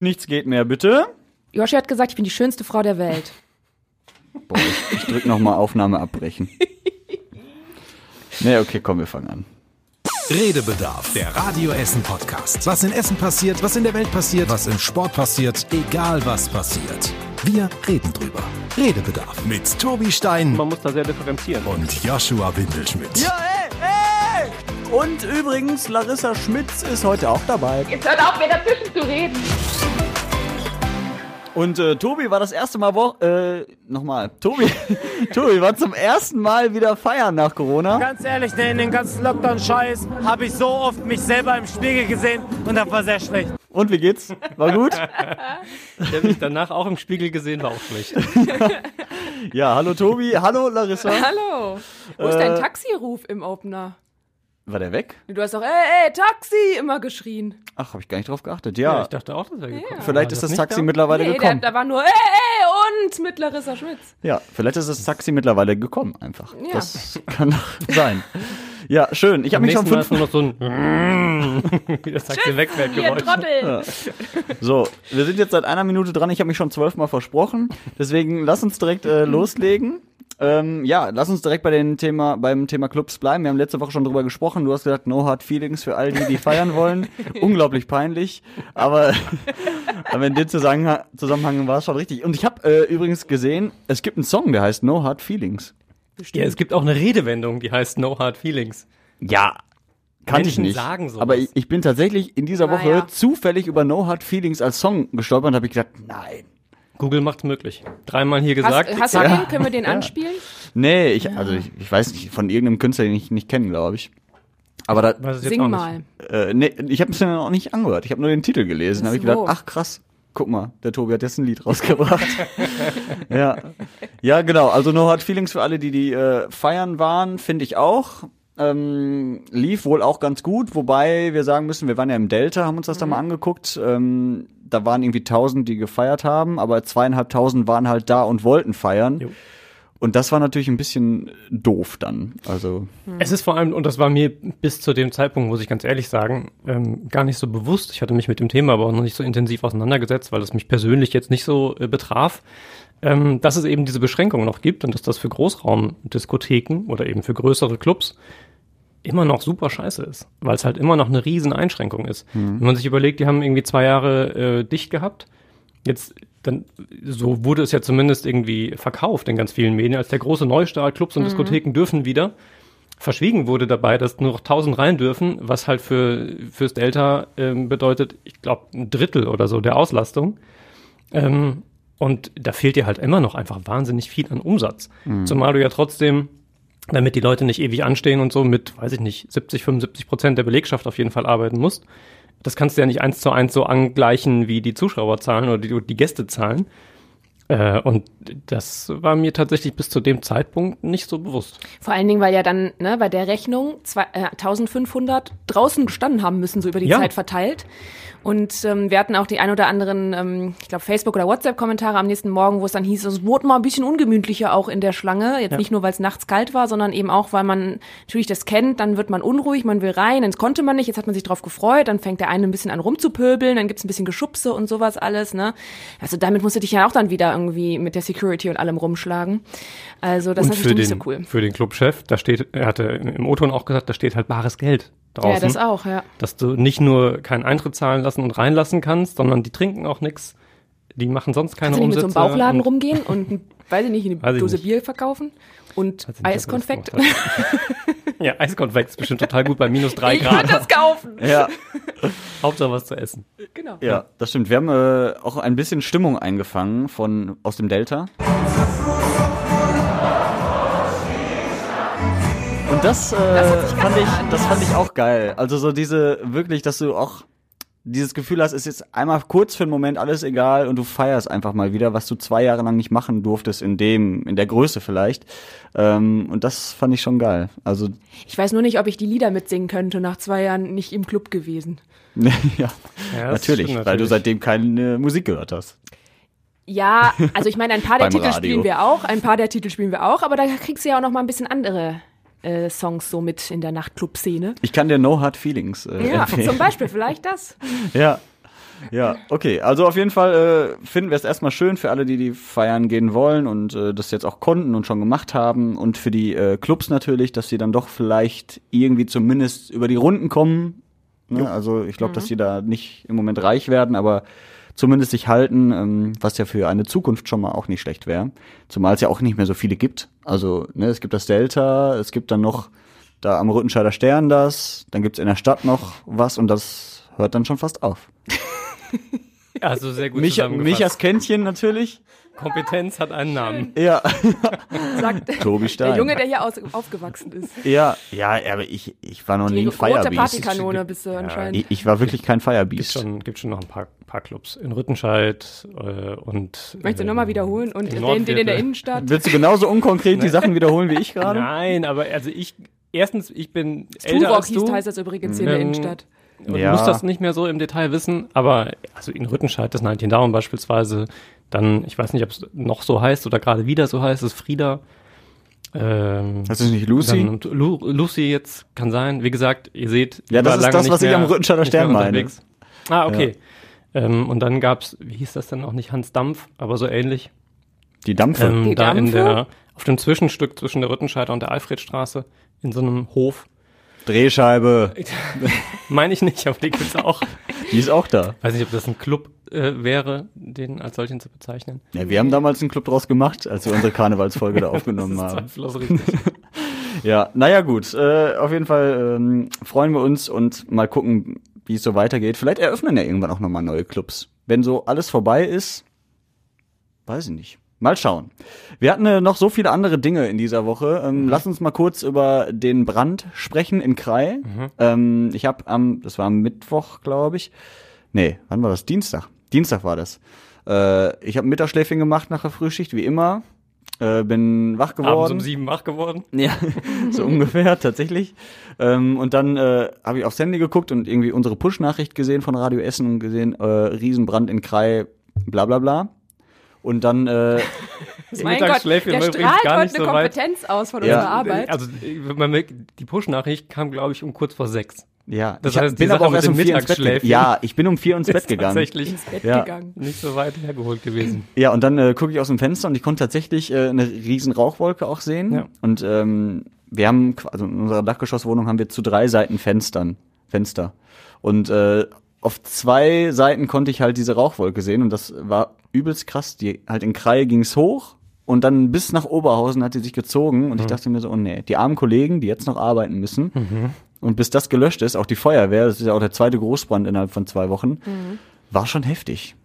Nichts geht mehr, bitte. Joshi hat gesagt, ich bin die schönste Frau der Welt. Boah, ich, ich drück nochmal Aufnahme abbrechen. Nee, okay, komm, wir fangen an. Redebedarf, der Radio Essen Podcast. Was in Essen passiert, was in der Welt passiert, was im Sport passiert, egal was passiert. Wir reden drüber. Redebedarf mit Tobi Stein Man muss da sehr differenzieren. und Joshua Windelschmidt. Ja, ey, ey! Und übrigens, Larissa Schmitz ist heute auch dabei. Jetzt hört auf, mir dazwischen zu reden. Und äh, Tobi war das erste Mal wo äh, nochmal. Tobi, Tobi war zum ersten Mal wieder feiern nach Corona. Ganz ehrlich, ne, in den ganzen Lockdown-Scheiß habe ich so oft mich selber im Spiegel gesehen und das war sehr schlecht. Und wie geht's? War gut? Ich habe mich danach auch im Spiegel gesehen, war auch schlecht. Ja, hallo Tobi, hallo Larissa. Hallo. Wo ist dein Taxiruf im Opener? War der weg? Du hast doch, ey, ey, Taxi, immer geschrien. Ach, habe ich gar nicht drauf geachtet. Ja, Ja, ich dachte auch, das wäre gekommen. vielleicht War ist das nicht Taxi da? mittlerweile Nee, da, gekommen. da war nur, ey, ey, und mit Larissa Schmitz. Ja, vielleicht ist das Taxi mittlerweile gekommen einfach. Ja. Das kann doch sein. Ja, schön. Ich habe mich schon Mal fünf ist nur noch so ein wie das Taxi wegfährt Ihr Geräusch. Trottel. So, wir sind jetzt seit einer Minute dran. Ich habe mich schon zwölfmal versprochen. Deswegen lass uns direkt äh, loslegen. Ähm, ja, lass uns direkt bei den Thema, beim Thema Clubs bleiben. Wir haben letzte Woche schon drüber gesprochen. Du hast gesagt, no hard feelings für all die, die feiern wollen. Unglaublich peinlich. Aber, aber in dem Zusammenhang, Zusammenhang war es schon richtig. Und ich habe äh, übrigens gesehen, es gibt einen Song, der heißt No Hard Feelings. Ja, es gibt auch eine Redewendung, die heißt No Hard Feelings. Ja, kannte ich Menschen nicht. sagen sowas. Aber ich, ich bin tatsächlich in dieser Woche Naja. zufällig über No Hard Feelings als Song gestolpert und habe ich gedacht, nein. Google macht's möglich. Dreimal hier Hast, gesagt. hast du den? Können wir den anspielen? Nee, ich, also ich, ich weiß nicht, von irgendeinem Künstler, den ich nicht kenne, glaube ich. Aber da, Sing auch mal. äh, nee, ich habe es mir noch nicht angehört. Ich habe nur den Titel gelesen. Da habe ich gedacht, ach krass, guck mal, der Tobi hat jetzt ein Lied rausgebracht. ja. ja, genau. Also No Hard Feelings für alle, die die äh, feiern waren, finde ich auch. Ähm, lief wohl auch ganz gut, wobei wir sagen müssen, wir waren ja im Delta, haben uns das Mhm. da mal angeguckt. Ähm, da waren irgendwie tausend, die gefeiert haben, aber zweieinhalbtausend waren halt da und wollten feiern. Jo. Und das war natürlich ein bisschen doof dann. Also Es ist vor allem, und das war mir bis zu dem Zeitpunkt, muss ich ganz ehrlich sagen, ähm, gar nicht so bewusst. Ich hatte mich mit dem Thema aber auch noch nicht so intensiv auseinandergesetzt, weil es mich persönlich jetzt nicht so äh, betraf, ähm, dass es eben diese Beschränkungen noch gibt und dass das für Großraumdiskotheken oder eben für größere Clubs immer noch super scheiße ist, weil es halt immer noch eine riesen Einschränkung ist. Wenn man sich überlegt, die haben irgendwie zwei Jahre äh, dicht gehabt, jetzt dann so wurde es ja zumindest irgendwie verkauft in ganz vielen Medien als der große Neustart. Clubs und Diskotheken dürfen wieder. Verschwiegen wurde dabei, dass nur noch 1000 rein dürfen, was halt für fürs Delta ähm, bedeutet, ich glaube ein Drittel oder so der Auslastung. Ähm, und da fehlt dir halt immer noch einfach wahnsinnig viel an Umsatz. Zumal du ja trotzdem, damit die Leute nicht ewig anstehen und so mit, weiß ich nicht, 70, 75 Prozent der Belegschaft auf jeden Fall arbeiten musst. Das kannst du ja nicht eins zu eins so angleichen wie die Zuschauerzahlen oder die, die Gästezahlen. Äh, und das war mir tatsächlich bis zu dem Zeitpunkt nicht so bewusst. Vor allen Dingen, weil ja dann ne, bei der Rechnung zwei, äh, 1500 draußen gestanden haben müssen, so über die Ja. Zeit verteilt. Und ähm, wir hatten auch die ein oder anderen, ähm, ich glaube, Facebook- oder WhatsApp-Kommentare am nächsten Morgen, wo es dann hieß, es wurde mal ein bisschen ungemütlicher auch in der Schlange. Jetzt Ja. nicht nur, weil es nachts kalt war, sondern eben auch, weil man natürlich das kennt, dann wird man unruhig, man will rein, dann konnte man nicht, jetzt hat man sich drauf gefreut, dann fängt der eine ein bisschen an rumzupöbeln, dann gibt's ein bisschen Geschubse und sowas alles. Ne? Also damit musst du dich ja auch dann wieder irgendwie mit der Security und allem rumschlagen. Also das ist und für natürlich den, nicht so cool. für den Clubchef, da steht, er hatte im O-Ton auch gesagt, da steht halt bares Geld draußen. Ja, das auch, ja. Dass du nicht nur keinen Eintritt zahlen lassen und reinlassen kannst, sondern die trinken auch nix. Die machen sonst keine Kannst du nicht mit so einem Bauchladen rumgehen und, weiß ich nicht, eine Dose. Bier verkaufen und ich das Eiskonfekt? ja, Eiskonfekt ist bestimmt total gut bei minus drei Ich würde Grad. das kaufen. ja, Hauptsache was zu essen. Genau. ja, das stimmt. Wir haben äh, auch ein bisschen Stimmung eingefangen von aus dem Delta. Und das, äh, ganz fand ich, das fand ich auch geil. Also so diese wirklich, dass du auch dieses Gefühl hast, ist jetzt einmal kurz für einen Moment alles egal und du feierst einfach mal wieder, was du zwei Jahre lang nicht machen durftest in dem, in der Größe vielleicht. Ähm, und das fand ich schon geil. Also Ich weiß nur nicht, ob ich die Lieder mitsingen könnte, nach zwei Jahren nicht im Club gewesen. ja, Ja, natürlich, stimmt weil du natürlich. seitdem keine Musik gehört hast. Ja, also ich meine, ein paar der Titel Radio. spielen wir auch, ein paar der Titel spielen wir auch, aber da kriegst du ja auch noch mal ein bisschen andere äh, Songs so mit in der Nachtclub-Szene. Ich kann dir No Hard Feelings äh, Ja, empfehlen. zum Beispiel vielleicht das. Ja. Ja, okay. Also auf jeden Fall äh, finden wir es erstmal schön für alle, die die feiern gehen wollen und äh, das jetzt auch konnten und schon gemacht haben und für die äh, Clubs natürlich, dass sie dann doch vielleicht irgendwie zumindest über die Runden kommen. Ne? Also ich glaube, dass sie da nicht im Moment reich werden, aber zumindest sich halten, ähm, was ja für eine Zukunft schon mal auch nicht schlecht wäre. Zumal es ja auch nicht mehr so viele gibt. Also ne, es gibt das Delta, es gibt dann noch da am Rüttenscheider Stern das, dann gibt's in der Stadt noch was und das hört dann schon fast auf. Also sehr gut Micha, zusammengefasst. Michas Kännchen natürlich. Kompetenz hat einen Namen. Ja, Sagt Tobi Stein. der Junge, der hier aus, aufgewachsen ist. ja, ja, aber ich, ich war noch nie Die ein rote Firebeast. Partykanone bist du anscheinend. Ich, ich war wirklich kein Gibt Firebeast. schon, gibt schon noch ein paar, paar Clubs. In Rüttenscheid äh, und. Möchtest du äh, nochmal wiederholen? Und in den, den in der. Innenstadt? Willst du genauso unkonkret die Sachen wiederholen wie ich gerade? Nein, aber also ich, erstens, ich bin als hieß, du heißt das übrigens hier in der Ähm, Innenstadt. und Ja. muss das nicht mehr so im Detail wissen, aber also in Rüttenscheid, das 19 Down beispielsweise, dann, ich weiß nicht, ob es noch so heißt oder gerade wieder so heißt, ist Frieda. Ähm, Das ist nicht Lucy? Lu Lucy jetzt kann sein. Wie gesagt, ihr seht, Ja, ich das ist lange das, was ich mehr- am Rüttenscheider Stern meine. Ah, okay. Ähm, und dann gab's, wie hieß das denn auch nicht, Hans Dampf, aber so ähnlich. Die Dampfe. Ähm, Die da in Dampfe? der, auf dem Zwischenstück zwischen der Rüttenscheider und der Alfredstraße in so einem Hof. Drehscheibe. Meine ich nicht, aber die gibt's auch. Die ist auch da. Weiß nicht, ob das ein Club äh, wäre, den als solchen zu bezeichnen. Ja, wir haben damals einen Club draus gemacht, als wir unsere Karnevalsfolge da aufgenommen das ist haben. zweifellos richtig. Ja, naja gut. Äh, auf jeden Fall ähm, freuen wir uns und mal gucken, wie es so weitergeht. Vielleicht eröffnen ja irgendwann auch nochmal neue Clubs. Wenn so alles vorbei ist, weiß ich nicht. Mal schauen. Wir hatten äh, noch so viele andere Dinge in dieser Woche. Ähm, Lass uns mal kurz über den Brand sprechen in Krai. Ähm, ich habe am, das war am Mittwoch, glaube ich. Nee, wann war das? Dienstag. Dienstag war das. Äh, ich habe Mittagsschläfchen gemacht nach der Frühschicht, wie immer. Äh, bin wach geworden. Abends um sieben wach geworden. Ja, so ungefähr, tatsächlich. Ähm, und dann äh, habe ich aufs Handy geguckt und irgendwie unsere Push-Nachricht gesehen von Radio Essen und gesehen, äh, Riesenbrand in Krai, bla bla bla. Und dann, äh, Mein Gott, der strahlt gar heute nicht eine so weit. Kompetenz aus von Ja. unserer Arbeit. Also man merkt, die Push-Nachricht kam, glaube ich, um kurz vor sechs. ja, Das ich heißt, bin aber auch erst um dem vier ins Bett gegangen. Ja, ich bin um vier ins Bett gegangen. Tatsächlich ins Bett Ja. gegangen. nicht so weit hergeholt gewesen. Ja, und dann äh, gucke ich aus dem Fenster und ich konnte tatsächlich äh, eine riesen Rauchwolke auch sehen. Ja. Und ähm, wir haben, also in unserer Dachgeschosswohnung haben wir zu drei Seiten Fenstern, Fenster. Und äh, auf zwei Seiten konnte ich halt diese Rauchwolke sehen und das war übelst krass. Die halt in Kreie ging's hoch und dann bis nach Oberhausen hat sie sich gezogen und ich dachte mir so, oh nee, die armen Kollegen, die jetzt noch arbeiten müssen. Und bis das gelöscht ist, auch die Feuerwehr, das ist ja auch der zweite Großbrand innerhalb von zwei Wochen, war schon heftig.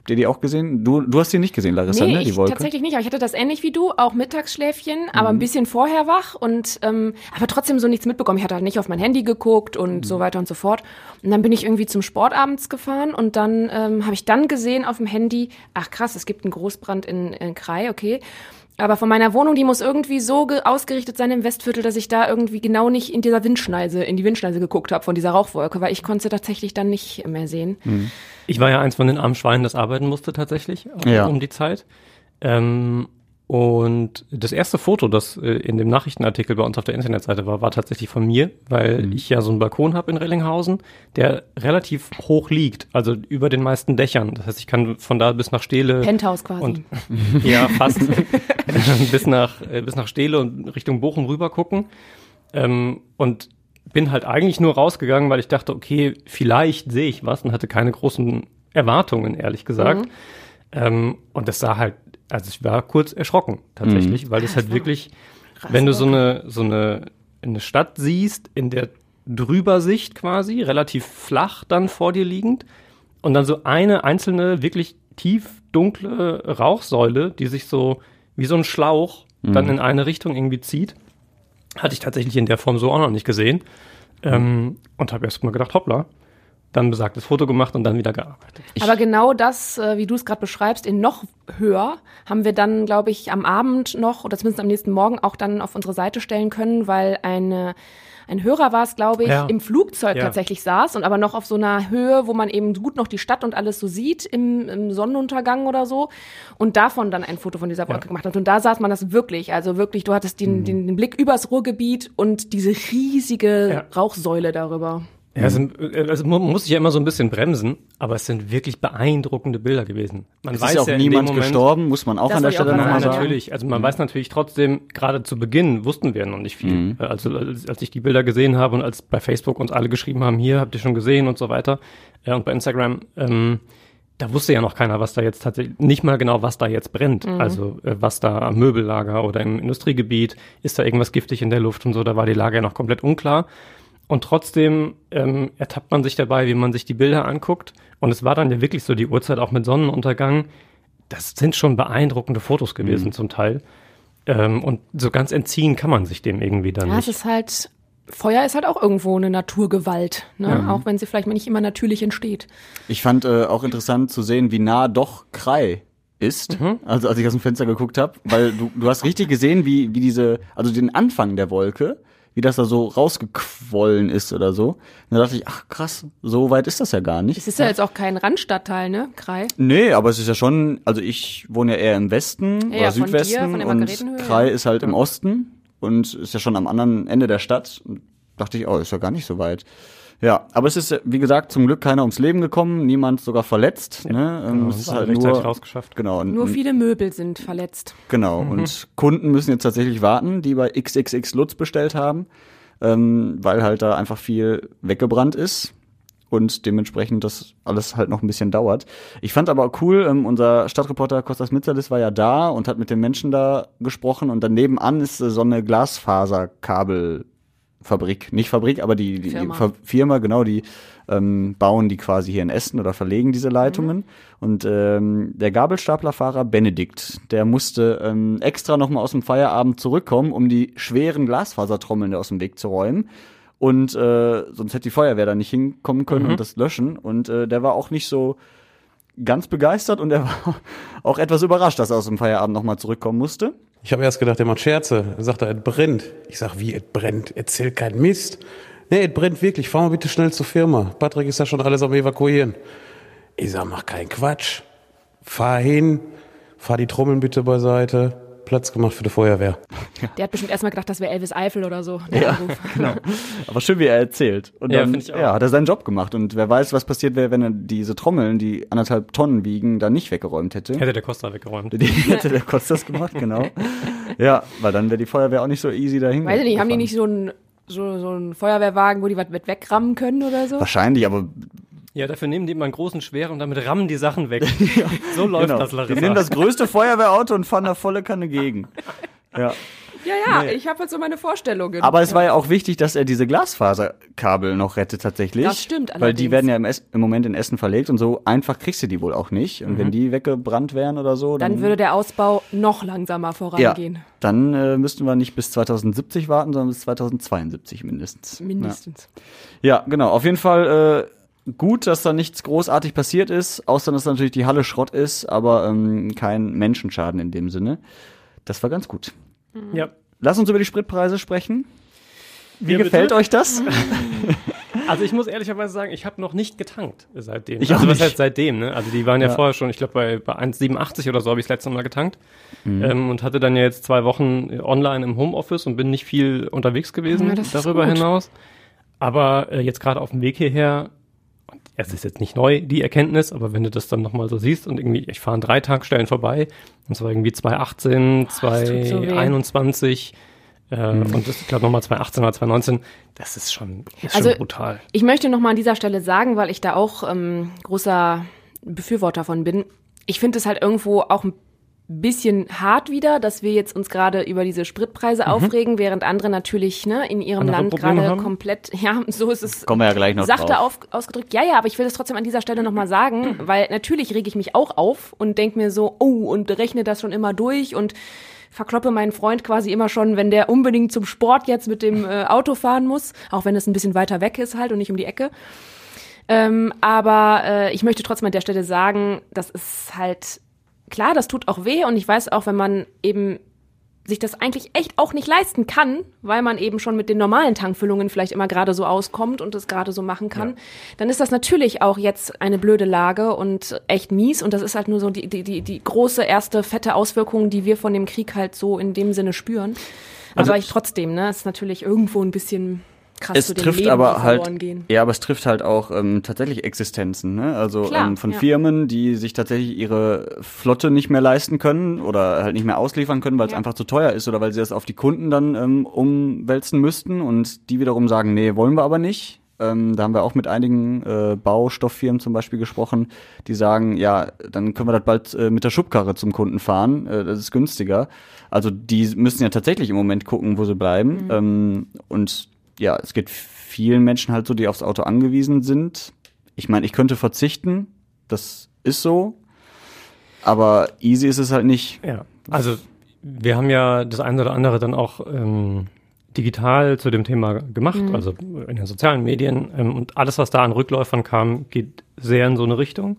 Habt ihr die auch gesehen? Du, du hast die nicht gesehen, Larissa, Nee, ne? Die ich Wolke. tatsächlich nicht. Aber ich hatte das ähnlich wie du, auch Mittagsschläfchen, aber ein Mhm. bisschen vorher wach und ähm, aber trotzdem so nichts mitbekommen. Ich hatte halt nicht auf mein Handy geguckt und Mhm. so weiter und so fort. Und dann bin ich irgendwie zum Sport abends gefahren und dann ähm, habe ich dann gesehen auf dem Handy, ach krass, es gibt einen Großbrand in, in Krai, okay. Aber von meiner Wohnung, die muss irgendwie so ge- ausgerichtet sein im Westviertel, dass ich da irgendwie genau nicht in dieser Windschneise, in die Windschneise geguckt habe von dieser Rauchwolke, weil ich konnte sie tatsächlich dann nicht mehr sehen. Mhm. Ich war ja eins von den armen Schweinen, das arbeiten musste tatsächlich Ja. um die Zeit. Ähm, und das erste Foto, das äh, in dem Nachrichtenartikel bei uns auf der Internetseite war, war tatsächlich von mir, weil ich ja so einen Balkon habe in Rellinghausen, der relativ hoch liegt, also über den meisten Dächern. Das heißt, ich kann von da bis nach Steele Penthouse quasi. und ja, fast bis nach äh, bis nach Steele und Richtung Bochum rüber gucken. Ähm, und bin halt eigentlich nur rausgegangen, weil ich dachte, okay, vielleicht sehe ich was und hatte keine großen Erwartungen, ehrlich gesagt. Ähm, und das sah halt, also ich war kurz erschrocken tatsächlich, weil es halt wirklich, wenn du so eine so eine eine Stadt siehst, in der Drübersicht quasi, relativ flach dann vor dir liegend, und dann so eine einzelne, wirklich tief dunkle Rauchsäule, die sich so wie so ein Schlauch dann in eine Richtung irgendwie zieht. Hatte ich tatsächlich in der Form so auch noch nicht gesehen. Ähm, und habe erst mal gedacht, hoppla. Dann besagtes Foto gemacht und dann wieder gearbeitet. Aber genau das, äh, wie du es gerade beschreibst, in noch höher, haben wir dann, glaube ich, am Abend noch oder zumindest am nächsten Morgen auch dann auf unsere Seite stellen können, weil eine, ein Hörer war es, glaube ich, Ja. im Flugzeug Ja. tatsächlich saß und aber noch auf so einer Höhe, wo man eben gut noch die Stadt und alles so sieht im, im Sonnenuntergang oder so und davon dann ein Foto von dieser Wolke gemacht hat. Und da saß man das wirklich, also wirklich, du hattest den, den, den Blick übers Ruhrgebiet und diese riesige Ja. Rauchsäule darüber. Ja, es sind, also man muss sich ja immer so ein bisschen bremsen, aber es sind wirklich beeindruckende Bilder gewesen. Man Es ist ja auch niemand gestorben, muss man auch an der Stelle nochmal sagen, natürlich. Also man weiß natürlich trotzdem, gerade zu Beginn wussten wir noch nicht viel. Also als, als ich die Bilder gesehen habe und als bei Facebook uns alle geschrieben haben, hier habt ihr schon gesehen und so weiter, äh, und bei Instagram, ähm, da wusste ja noch keiner, was da jetzt tatsächlich, nicht mal genau, was da jetzt brennt. Also äh, was da am Möbellager oder im Industriegebiet, ist da irgendwas giftig in der Luft und so, da war die Lage ja noch komplett unklar. Und trotzdem ähm, ertappt man sich dabei, wie man sich die Bilder anguckt. Und es war dann ja wirklich so die Uhrzeit auch mit Sonnenuntergang. Das sind schon beeindruckende Fotos gewesen zum Teil. Ähm, und so ganz entziehen kann man sich dem irgendwie dann Ja, es nicht. ist halt, Feuer ist halt auch irgendwo eine Naturgewalt, ne? auch wenn sie vielleicht mal nicht immer natürlich entsteht. Ich fand äh, auch interessant zu sehen, wie nah doch Krei ist, also als ich aus dem Fenster geguckt habe, weil du, du hast richtig gesehen, wie, wie diese, also den Anfang der Wolke, wie das da so rausgequollen ist oder so. Und da dachte ich, ach krass, so weit ist das ja gar nicht. Es ist ja jetzt auch kein Randstadtteil, ne, Krei? Nee, aber es ist ja schon, also ich wohne ja eher im Westen Ja, oder ja, von dir, Südwesten von der und ja. ist halt im Osten und ist ja schon am anderen Ende der Stadt. Und dachte ich, oh, ist ja gar nicht so weit. Ja, aber es ist, wie gesagt, zum Glück keiner ums Leben gekommen, niemand sogar verletzt. ne? Ähm, genau, es ist halt nur, rausgeschafft. genau, und, Nur viele Möbel sind verletzt. Genau, und Kunden müssen jetzt tatsächlich warten, die bei XXX Lutz bestellt haben, ähm, weil halt da einfach viel weggebrannt ist und dementsprechend das alles halt noch ein bisschen dauert. Ich fand aber auch cool, ähm, unser Stadtreporter Kostas Mitzalis war ja da und hat mit den Menschen da gesprochen und dann nebenan ist äh, so eine Glasfaserkabelfabrik, nicht Fabrik, aber die, die, Firma. Ver Firma, genau, die ähm, bauen die quasi hier in Essen oder verlegen diese Leitungen. Und ähm, der Gabelstaplerfahrer Benedikt, der musste ähm, extra nochmal aus dem Feierabend zurückkommen, um die schweren Glasfasertrommeln aus dem Weg zu räumen. Und äh, sonst hätte die Feuerwehr da nicht hinkommen können und das löschen. Und äh, der war auch nicht so ganz begeistert und er war auch etwas überrascht, dass er aus dem Feierabend nochmal zurückkommen musste. Ich habe erst gedacht, er macht Scherze. Er sagt, es brennt. Ich sag, wie, es brennt? Erzähl kein Mist. Nee, es brennt wirklich. Fahr mal bitte schnell zur Firma. Patrick ist ja schon alles am Evakuieren. Ich sag, mach keinen Quatsch. Fahr hin, fahr die Trommeln bitte beiseite. Platz gemacht für die Feuerwehr. Der hat bestimmt erstmal gedacht, das wäre Elvis Eifel oder so. Der Anruf. Genau. Aber schön, wie er erzählt. Und Ja, dann find ich auch. ja, hat er seinen Job gemacht. Und wer weiß, was passiert wäre, wenn er diese Trommeln, die anderthalb Tonnen wiegen, da nicht weggeräumt hätte. Hätte der Costa weggeräumt. Die hätte der Kostas gemacht, genau. Ja, weil dann wäre die Feuerwehr auch nicht so easy dahin. Weiß ich nicht, haben die nicht so einen so, so einen Feuerwehrwagen, wo die was mit wegrammen können oder so? Wahrscheinlich, aber Ja, dafür nehmen die immer einen großen Schwer und damit rammen die Sachen weg. So läuft genau. das, Die Larissa. nehmen das größte Feuerwehrauto und fahren da volle Kanne gegen. Ja. Ja, ja, ich habe halt so meine Vorstellungen. Aber es war ja auch wichtig, dass er diese Glasfaserkabel noch rettet tatsächlich. Das stimmt Weil die allerdings. werden ja im, im Moment in Essen verlegt und so einfach kriegst du die wohl auch nicht. Und wenn die weggebrannt wären oder so, dann, dann würde der Ausbau noch langsamer ja, vorangehen. dann äh, müssten wir nicht bis 2070 warten, sondern bis 2072 mindestens. Mindestens. Ja, ja genau. Auf jeden Fall äh, gut, dass da nichts großartig passiert ist, außer dass natürlich die Halle Schrott ist, aber ähm, kein Menschenschaden in dem Sinne. Das war ganz gut. Ja. Lass uns über die Spritpreise sprechen. Wie Ja, bitte? gefällt euch das? Also ich muss ehrlicherweise sagen, ich habe noch nicht getankt seitdem. Ich auch also was nicht. heißt seitdem, ne? Also die waren ja, Ja. vorher schon, ich glaube bei, bei 1,87 oder so habe ich das letzte Mal getankt. Mhm. Ähm, und hatte dann ja jetzt zwei Wochen online im Homeoffice und bin nicht viel unterwegs gewesen Ja, darüber hinaus. Aber äh, jetzt gerade auf dem Weg hierher, es ist jetzt nicht neu, die Erkenntnis, aber wenn du das dann nochmal so siehst und irgendwie, ich fahre an drei Tankstellen vorbei, und zwar irgendwie 218, tut so weh. 221 äh, Mhm. und das, ich glaube nochmal 2018 oder 2019, das ist schon, ist Also- schon brutal. Ich möchte noch mal an dieser Stelle sagen, weil ich da auch ähm, großer Befürworter von bin. Ich finde es halt irgendwo auch ein bisschen hart wieder, dass wir jetzt uns gerade über diese Spritpreise aufregen, während andere natürlich ne, in ihrem Andere Land gerade komplett, ja, so ist es Kommen wir ja gleich noch sachte drauf. auf, ausgedrückt. Ja, ja, aber ich will das trotzdem an dieser Stelle nochmal sagen, weil natürlich rege ich mich auch auf und denke mir so, oh, und rechne das schon immer durch und verkloppe meinen Freund quasi immer schon, wenn der unbedingt zum Sport jetzt mit dem äh, Auto fahren muss, auch wenn es ein bisschen weiter weg ist halt und nicht um die Ecke. Ähm, aber äh, ich möchte trotzdem an der Stelle sagen, das ist halt klar, das tut auch weh und ich weiß auch, wenn man eben sich das eigentlich echt auch nicht leisten kann, weil man eben schon mit den normalen Tankfüllungen vielleicht immer gerade so auskommt und es gerade so machen kann, dann ist das natürlich auch jetzt eine blöde Lage und echt mies und das ist halt nur so die, die, die, die große erste fette Auswirkung, die wir von dem Krieg halt so in dem Sinne spüren. Also Aber ich trotzdem, ne, ist natürlich irgendwo ein bisschen krass es zu trifft Leben, aber halt, gehen. ja, aber es trifft halt auch ähm, tatsächlich Existenzen, ne? Also Klar, ähm, von ja. Firmen, die sich tatsächlich ihre Flotte nicht mehr leisten können oder halt nicht mehr ausliefern können, weil es Ja. einfach zu teuer ist oder weil sie das auf die Kunden dann ähm, umwälzen müssten und die wiederum sagen, nee, wollen wir aber nicht. Ähm, da haben wir auch mit einigen äh, Baustofffirmen zum Beispiel gesprochen, die sagen, ja, dann können wir das bald äh, mit der Schubkarre zum Kunden fahren, äh, das ist günstiger. Also die müssen ja tatsächlich im Moment gucken, wo sie bleiben. Ähm, und ja, es geht vielen Menschen halt so, die aufs Auto angewiesen sind. Ich meine, ich könnte verzichten, das ist so, aber easy ist es halt nicht. Ja, also wir haben ja das eine oder andere dann auch ähm, digital zu dem Thema gemacht, also in den sozialen Medien ähm, und alles, was da an Rückläufern kam, geht sehr in so eine Richtung.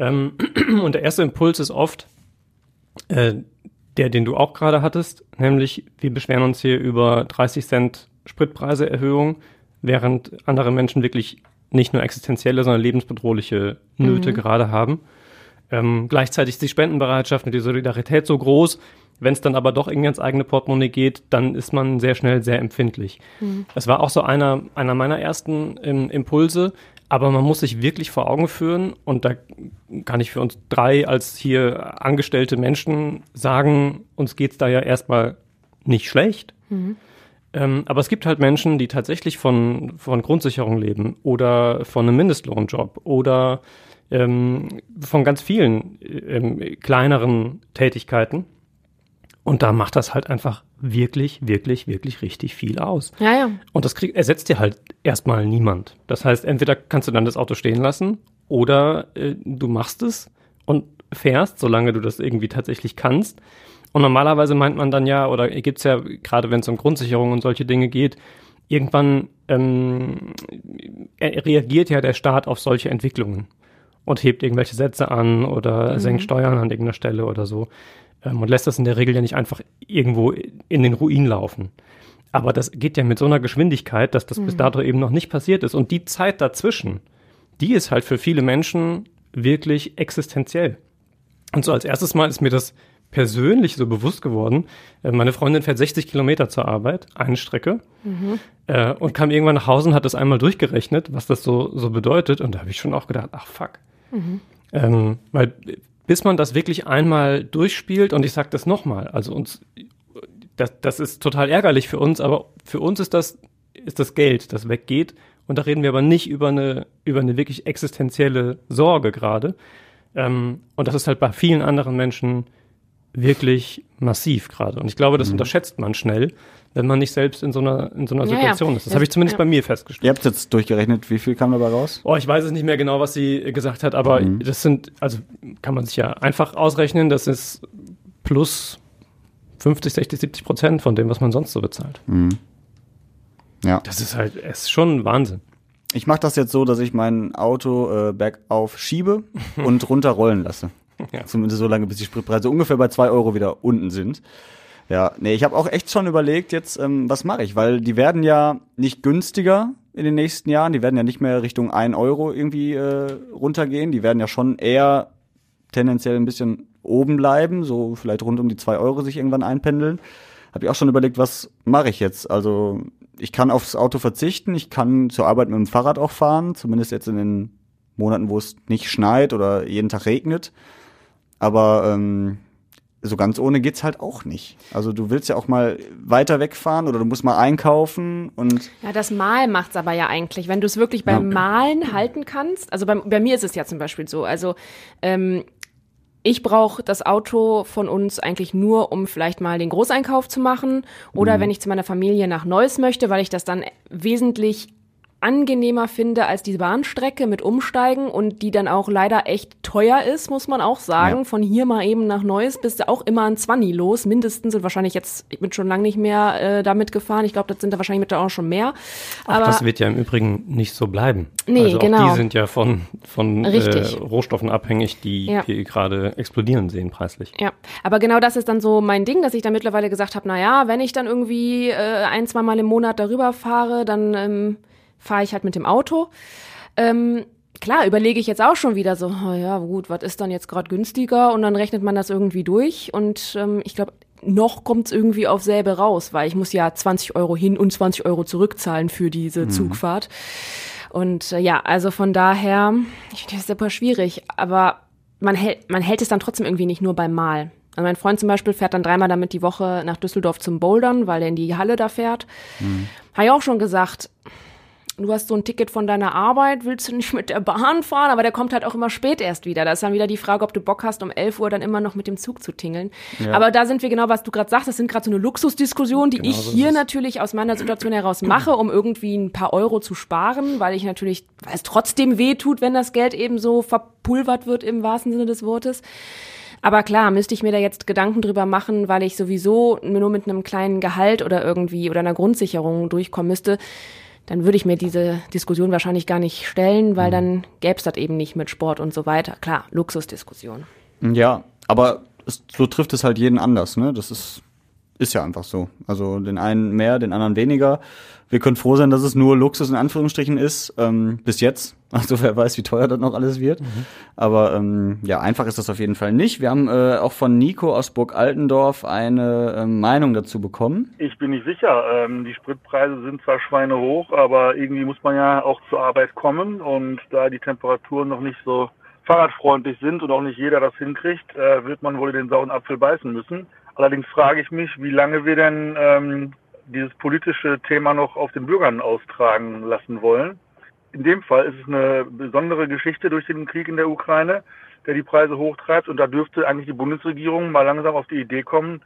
Ähm, und der erste Impuls ist oft äh, der, den du auch gerade hattest, nämlich wir beschweren uns hier über 30 Cent Spritpreiseerhöhung, während andere Menschen wirklich nicht nur existenzielle, sondern lebensbedrohliche Nöte gerade haben. Ähm, gleichzeitig ist die Spendenbereitschaft und die Solidarität so groß. Wenn es dann aber doch irgendwie ans eigene Portemonnaie geht, dann ist man sehr schnell sehr empfindlich. Es war auch so einer, einer meiner ersten ähm, Impulse, aber man muss sich wirklich vor Augen führen und da kann ich für uns drei als hier angestellte Menschen sagen, uns geht's da ja erstmal nicht schlecht. Ähm, aber es gibt halt Menschen, die tatsächlich von, von Grundsicherung leben oder von einem Mindestlohnjob oder ähm, von ganz vielen ähm, kleineren Tätigkeiten. Und da macht das halt einfach wirklich, wirklich, wirklich richtig viel aus. Ja, ja. Und das krieg, ersetzt dir halt erstmal niemand. Das heißt, entweder kannst du dann das Auto stehen lassen oder äh, du machst es und fährst, solange du das irgendwie tatsächlich kannst. Und normalerweise meint man dann ja, oder gibt's ja, gerade wenn es um Grundsicherung und solche Dinge geht, irgendwann ähm, er- reagiert ja der Staat auf solche Entwicklungen und hebt irgendwelche Sätze an oder senkt Steuern an irgendeiner Stelle oder so ähm, und lässt das in der Regel ja nicht einfach irgendwo in den Ruin laufen. Aber das geht ja mit so einer Geschwindigkeit, dass das bis dato eben noch nicht passiert ist. Und die Zeit dazwischen, die ist halt für viele Menschen wirklich existenziell. Und so als erstes Mal ist mir das persönlich so bewusst geworden. Äh, Meine Freundin fährt 60 Kilometer zur Arbeit, eine Strecke, äh, und kam irgendwann nach Hause und hat das einmal durchgerechnet, was das so, so bedeutet. Und da habe ich schon auch gedacht, ach fuck. Ähm, weil bis man das wirklich einmal durchspielt, und ich sage das nochmal, also uns, das, das ist total ärgerlich für uns, aber für uns ist das, ist das Geld, das weggeht. Und da reden wir aber nicht über eine, über eine wirklich existenzielle Sorge gerade. Ähm, und das ist halt bei vielen anderen Menschen wirklich massiv gerade. Und ich glaube, das unterschätzt man schnell, wenn man nicht selbst in so einer, in so einer Ja, ja. Situation ist. Das habe ich zumindest ja. bei mir festgestellt. Ihr habt jetzt durchgerechnet, wie viel kam dabei raus? Oh, ich weiß es nicht mehr genau, was sie gesagt hat, aber das sind, also kann man sich ja einfach ausrechnen, das ist plus 50, 60, 70 Prozent von dem, was man sonst so bezahlt. Ja. Das ist halt, es ist schon Wahnsinn. Ich mache das jetzt so, dass ich mein Auto äh, bergauf schiebe und runter rollen lasse. Ja. Zumindest so lange, bis die Spritpreise ungefähr bei zwei Euro wieder unten sind. Ja, nee, ich habe auch echt schon überlegt jetzt, ähm, was mache ich, weil die werden ja nicht günstiger in den nächsten Jahren, die werden ja nicht mehr Richtung 1 Euro irgendwie äh, runtergehen, die werden ja schon eher tendenziell ein bisschen oben bleiben, so vielleicht rund um die zwei Euro sich irgendwann einpendeln. Habe ich auch schon überlegt, was mache ich jetzt? Also ich kann aufs Auto verzichten, ich kann zur Arbeit mit dem Fahrrad auch fahren, zumindest jetzt in den Monaten, wo es nicht schneit oder jeden Tag regnet. Aber ähm, so ganz ohne geht's halt auch nicht. Also du willst ja auch mal weiter wegfahren oder du musst mal einkaufen und Ja, das Mal macht's aber ja eigentlich. Wenn du es wirklich beim Malen halten kannst, also bei, bei mir ist es ja zum Beispiel so, also ähm, ich brauche das Auto von uns eigentlich nur, um vielleicht mal den Großeinkauf zu machen oder wenn ich zu meiner Familie nach Neuss möchte, weil ich das dann wesentlich angenehmer finde als die Bahnstrecke mit Umsteigen und die dann auch leider echt teuer ist, muss man auch sagen. Ja. Von hier mal eben nach Neuss bist du auch immer ein Zwanni los, mindestens und wahrscheinlich jetzt, ich bin schon lange nicht mehr äh, damit gefahren. Ich glaube, das sind da wahrscheinlich mit auch schon mehr. Ach, Aber das wird ja im Übrigen nicht so bleiben. Nee, also auch genau. die sind ja von, von äh. Rohstoffen abhängig, die Ja. wir gerade explodieren sehen preislich. Ja, aber genau das ist dann so mein Ding, dass ich dann mittlerweile gesagt habe, na ja, wenn ich dann irgendwie äh, ein, zwei Mal im Monat darüber fahre, dann ähm, fahre ich halt mit dem Auto. Ähm, klar, überlege ich jetzt auch schon wieder so, oh ja, gut, was ist dann jetzt gerade günstiger? Und dann rechnet man das irgendwie durch. Und ähm, ich glaube, noch kommt's irgendwie auf selbe raus, weil ich muss ja 20 Euro hin und 20 Euro zurückzahlen für diese Mhm. Zugfahrt. Und äh, ja, also von daher, ich finde das super schwierig, aber man hält, man hält es dann trotzdem irgendwie nicht nur beim Mal. Also mein Freund zum Beispiel fährt dann dreimal damit die Woche nach Düsseldorf zum Bouldern, weil er in die Halle da fährt. Habe ich auch schon gesagt, du hast so ein Ticket von deiner Arbeit, willst du nicht mit der Bahn fahren? Aber der kommt halt auch immer spät erst wieder. Da ist dann wieder die Frage, ob du Bock hast, um 11 Uhr dann immer noch mit dem Zug zu tingeln. Aber da sind wir genau, was du gerade sagst, das sind gerade so eine Luxusdiskussion, die ich hier natürlich aus meiner Situation heraus mache, um irgendwie ein paar Euro zu sparen, weil ich natürlich, weil es trotzdem weh tut, wenn das Geld eben so verpulvert wird im wahrsten Sinne des Wortes. Aber klar, müsste ich mir da jetzt Gedanken drüber machen, weil ich sowieso nur mit einem kleinen Gehalt oder irgendwie oder einer Grundsicherung durchkommen müsste, dann würde ich mir diese Diskussion wahrscheinlich gar nicht stellen, weil dann gäbe es das eben nicht mit Sport und so weiter. Klar, Luxusdiskussion. Ja, aber es, so trifft es halt jeden anders, ne? Das ist, ist ja einfach so. Also den einen mehr, den anderen weniger. Wir können froh sein, dass es nur Luxus in Anführungsstrichen ist, ähm, bis jetzt. Also wer weiß, wie teuer das noch alles wird. Aber ähm, ja, einfach ist das auf jeden Fall nicht. Wir haben äh, auch von Nico aus Burg Altendorf eine äh, Meinung dazu bekommen. Ich bin nicht sicher. Ähm, die Spritpreise sind zwar schweinehoch, aber irgendwie muss man ja auch zur Arbeit kommen und da die Temperaturen noch nicht so fahrradfreundlich sind und auch nicht jeder das hinkriegt, äh, wird man wohl in den sauren Apfel beißen müssen. Allerdings frage ich mich, wie lange wir denn ähm, dieses politische Thema noch auf den Bürgern austragen lassen wollen. In dem Fall ist es eine besondere Geschichte durch den Krieg in der Ukraine, der die Preise hochtreibt. Und da dürfte eigentlich die Bundesregierung mal langsam auf die Idee kommen,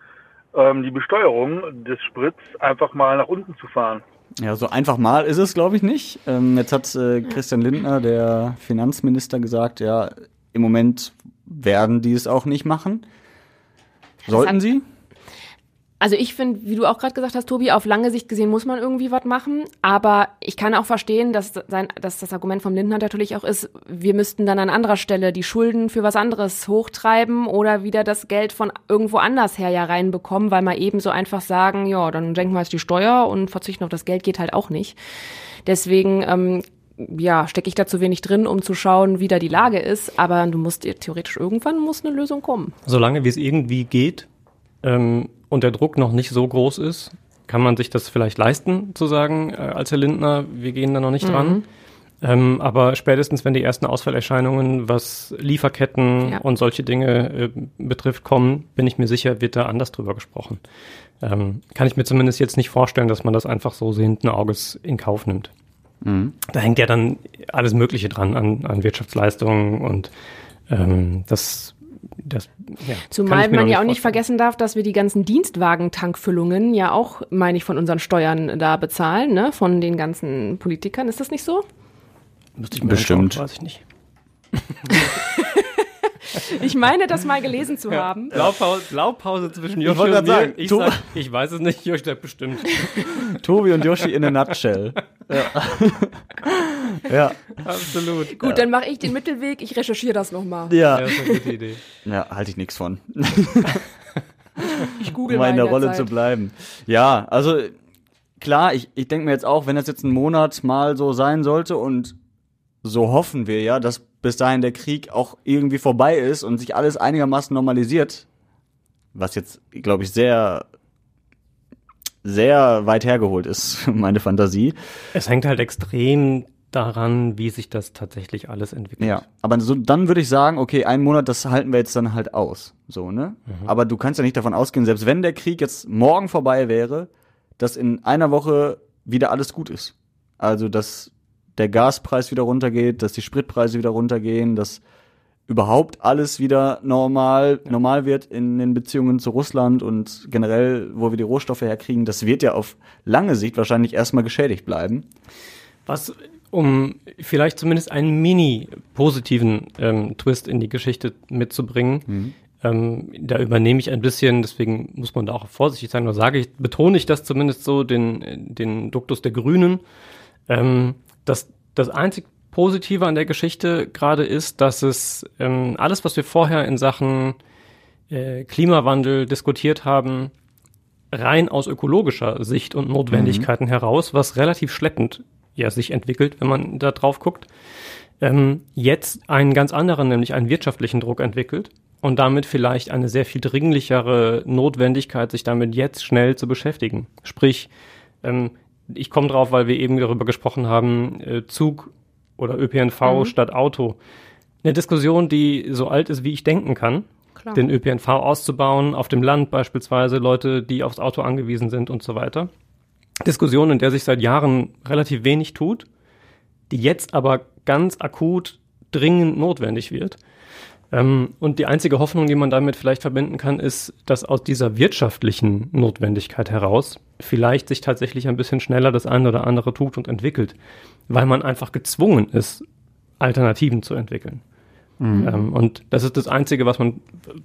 ähm, die Besteuerung des Sprits einfach mal nach unten zu fahren. Ja, so einfach mal ist es, glaube ich, nicht. Ähm, jetzt hat äh, Christian Lindner, der Finanzminister, gesagt, ja, im Moment werden die es auch nicht machen. Sollten sie? Also ich finde, wie du auch gerade gesagt hast, Tobi, auf lange Sicht gesehen muss man irgendwie was machen. Aber ich kann auch verstehen, dass, sein, dass das Argument vom Lindner natürlich auch ist, wir müssten dann an anderer Stelle die Schulden für was anderes hochtreiben oder wieder das Geld von irgendwo anders her ja reinbekommen, weil man eben so einfach sagen, ja, dann senken wir jetzt die Steuer und verzichten auf das Geld geht halt auch nicht. Deswegen, ähm, ja, stecke ich da zu wenig drin, um zu schauen, wie da die Lage ist. Aber du musst theoretisch irgendwann muss eine Lösung kommen. Solange wie es irgendwie geht ähm, und der Druck noch nicht so groß ist, kann man sich das vielleicht leisten, zu sagen, äh, als Herr Lindner, wir gehen da noch nicht dran. Ähm, aber spätestens, wenn die ersten Ausfallerscheinungen, was Lieferketten Ja. und solche Dinge äh, betrifft, kommen, bin ich mir sicher, wird da anders drüber gesprochen. Ähm, kann ich mir zumindest jetzt nicht vorstellen, dass man das einfach so sehenden Auges in Kauf nimmt. Da hängt ja dann alles Mögliche dran an, an Wirtschaftsleistungen und ähm, das, das ja, Zumal man ja auch nicht vergessen darf, dass wir die ganzen Dienstwagentankfüllungen ja auch, meine ich, von unseren Steuern da bezahlen, ne? Von den ganzen Politikern. Ist das nicht so? Müsste ich mir Bestimmt. anschauen, Weiß ich nicht. Ich meine, das mal gelesen zu haben. Blaupause, Blaupause zwischen Joshi wollte und mir. sagen, ich, sag, ich weiß es nicht, Joshi sagt bestimmt. Tobi und Yoshi in a nutshell. Ja. ja. Absolut. Gut, dann mache ich den Mittelweg. Ich recherchiere das nochmal. Ja. Ja, das ist eine gute Idee. Ja, halte ich nichts von. Ich google um mal in der Rolle Zeit. zu bleiben. Ja, also klar, ich, ich denke mir jetzt auch, wenn das jetzt einen Monat mal so sein sollte und so hoffen wir ja, dass bis dahin der Krieg auch irgendwie vorbei ist und sich alles einigermaßen normalisiert, was jetzt, glaube ich, sehr, sehr weit hergeholt ist, meine Fantasie. Es hängt halt extrem daran, wie sich das tatsächlich alles entwickelt. Ja, aber so, dann würde ich sagen, okay, einen Monat, das halten wir jetzt dann halt aus. So, ne? Aber du kannst ja nicht davon ausgehen, selbst wenn der Krieg jetzt morgen vorbei wäre, dass in einer Woche wieder alles gut ist. Also, dass der Gaspreis wieder runtergeht, dass die Spritpreise wieder runtergehen, dass überhaupt alles wieder normal, normal wird in den Beziehungen zu Russland und generell, wo wir die Rohstoffe herkriegen, das wird ja auf lange Sicht wahrscheinlich erstmal geschädigt bleiben. Was, um vielleicht zumindest einen mini-positiven ähm, Twist in die Geschichte mitzubringen, ähm, da übernehme ich ein bisschen, deswegen muss man da auch vorsichtig sein, oder sage ich, betone ich das zumindest so, den, den Duktus der Grünen. Ähm, das, das einzig Positive an der Geschichte gerade ist, dass es ähm, alles, was wir vorher in Sachen äh, Klimawandel diskutiert haben, rein aus ökologischer Sicht und Notwendigkeiten heraus, was relativ schleppend ja sich entwickelt, wenn man da drauf guckt, ähm, jetzt einen ganz anderen, nämlich einen wirtschaftlichen Druck entwickelt. und damit vielleicht eine sehr viel dringlichere Notwendigkeit, sich damit jetzt schnell zu beschäftigen. Sprich, ähm, ich komme drauf, weil wir eben darüber gesprochen haben, äh, Zug oder ÖPNV Mhm. statt Auto. Eine Diskussion, die so alt ist, wie ich denken kann, Klar. den ÖPNV auszubauen, auf dem Land beispielsweise, Leute, die aufs Auto angewiesen sind und so weiter. Diskussion, in der sich seit Jahren relativ wenig tut, die jetzt aber ganz akut dringend notwendig wird. Ähm, und die einzige Hoffnung, die man damit vielleicht verbinden kann, ist, dass aus dieser wirtschaftlichen Notwendigkeit heraus vielleicht sich tatsächlich ein bisschen schneller das eine oder andere tut und entwickelt, weil man einfach gezwungen ist, Alternativen zu entwickeln. Ähm, und das ist das Einzige, was man,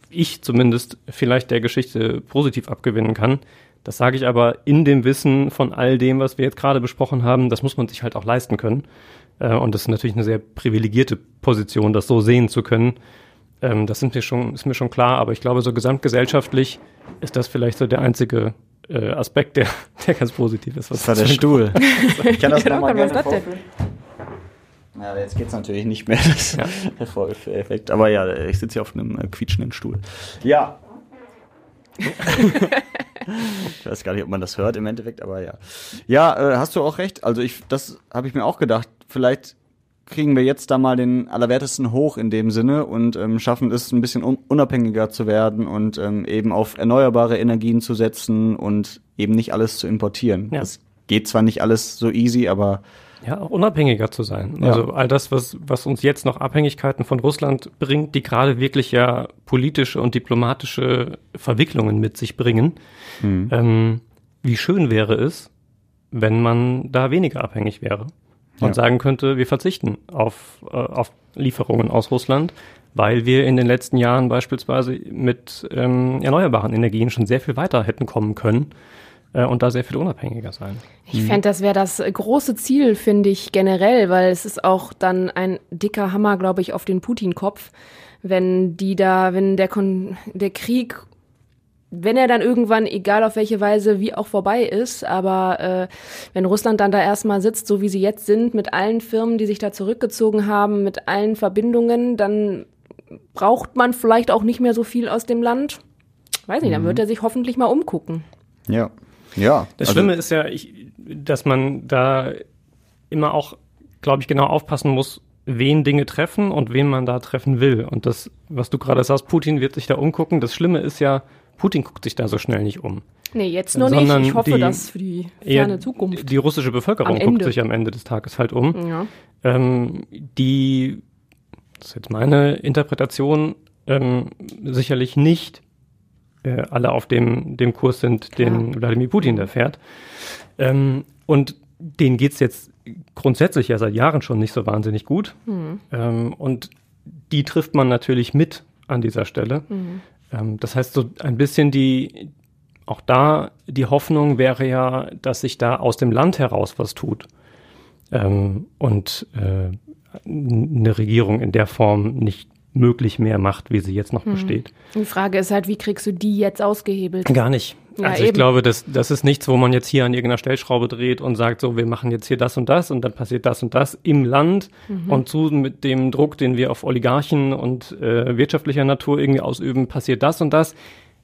ich zumindest, vielleicht der Geschichte positiv abgewinnen kann. Das sage ich aber in dem Wissen von all dem, was wir jetzt gerade besprochen haben. Das muss man sich halt auch leisten können. Äh, und das ist natürlich eine sehr privilegierte Position, das so sehen zu können. Ähm, das sind mir schon, ist mir schon klar, aber ich glaube, so gesamtgesellschaftlich ist das vielleicht so der einzige äh, Aspekt, der, der ganz positiv ist. Was Das war der Stuhl. Ich kann das Genau, nochmal gerne. Ja, jetzt geht's natürlich nicht mehr, das der Vorführeffekt. Aber ja, ich sitze hier auf einem äh, quietschenden Stuhl. Ja. ich weiß gar nicht, ob man das hört im Endeffekt, aber ja. Ja, äh, hast du auch recht. Also ich, das habe ich mir auch gedacht. Vielleicht kriegen wir jetzt da mal den Allerwertesten hoch in dem Sinne und ähm, schaffen es, ein bisschen un unabhängiger zu werden und ähm, eben auf erneuerbare Energien zu setzen und eben nicht alles zu importieren. Ja. Das geht zwar nicht alles so easy, aber Ja, auch unabhängiger zu sein. Ja. Also all das, was, was uns jetzt noch Abhängigkeiten von Russland bringt, die gerade wirklich ja politische und diplomatische Verwicklungen mit sich bringen. Mhm. Ähm, wie schön wäre es, wenn man da weniger abhängig wäre und Ja. sagen könnte, wir verzichten auf, äh, auf Lieferungen aus Russland, weil wir in den letzten Jahren beispielsweise mit ähm, erneuerbaren Energien schon sehr viel weiter hätten kommen können äh, und da sehr viel unabhängiger sein. Ich fände, das wäre das große Ziel, finde ich generell, weil es ist auch dann ein dicker Hammer, glaube ich, auf den Putin-Kopf, wenn die da, wenn der, Kon der Krieg, wenn er dann irgendwann, egal auf welche Weise, wie auch vorbei ist, aber äh, wenn Russland dann da erstmal sitzt, so wie sie jetzt sind, mit allen Firmen, die sich da zurückgezogen haben, mit allen Verbindungen, dann braucht man vielleicht auch nicht mehr so viel aus dem Land. Weiß nicht, dann wird er sich hoffentlich mal umgucken. ja. Ja. Das also- Schlimme ist ja, ich, dass man da immer auch, glaube ich, genau aufpassen muss, wen Dinge treffen und wen man da treffen will. Und das, was du gerade sagst, Putin wird sich da umgucken. Das Schlimme ist ja, Putin guckt sich da so schnell nicht um. Nee, jetzt noch nicht. Sondern Ich hoffe, die- dass für die ferne Zukunft. Die russische Bevölkerung guckt sich am Ende des Tages halt um. Ja. ähm, die, das ist jetzt meine Interpretation, ähm, sicherlich nicht äh, alle auf dem, dem Kurs sind, den Wladimir Putin da fährt. Ähm, und denen geht's jetzt grundsätzlich ja seit Jahren schon nicht so wahnsinnig gut. Ähm, und die trifft man natürlich mit an dieser Stelle. Ähm, das heißt, so ein bisschen die, auch da die Hoffnung wäre ja, dass sich da aus dem Land heraus was tut. Ähm, und äh, eine Regierung in der Form nicht möglich mehr macht, wie sie jetzt noch besteht. Die Frage ist halt, wie kriegst du die jetzt ausgehebelt? Gar nicht. Ja, also ich eben. glaube, das, das ist nichts, wo man jetzt hier an irgendeiner Stellschraube dreht und sagt, so, wir machen jetzt hier das und das und dann passiert das und das im Land Mhm. und zu mit dem Druck, den wir auf Oligarchen und äh, wirtschaftlicher Natur irgendwie ausüben, passiert das und das.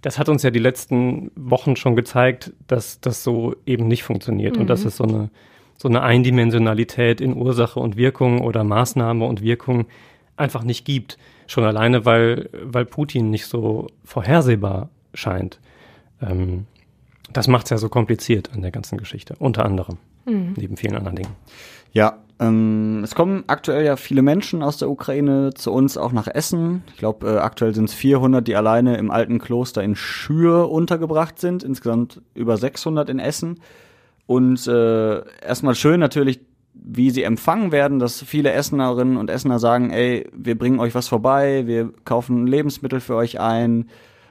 Das hat uns ja die letzten Wochen schon gezeigt, dass das so eben nicht funktioniert und Mhm. dass es so eine, so eine Eindimensionalität in Ursache und Wirkung oder Maßnahme und Wirkung einfach nicht gibt. Schon alleine, weil, weil Putin nicht so vorhersehbar scheint. Ähm, das macht es ja so kompliziert an der ganzen Geschichte, unter anderem, neben vielen anderen Dingen. Ja, ähm, es kommen aktuell ja viele Menschen aus der Ukraine zu uns auch nach Essen. Ich glaube, äh, aktuell sind es 400, die alleine im alten Kloster in Schür untergebracht sind. Insgesamt über 600 in Essen. Und äh, erstmal schön natürlich, wie sie empfangen werden, dass viele Essenerinnen und Essener sagen, ey, wir bringen euch was vorbei, wir kaufen Lebensmittel für euch ein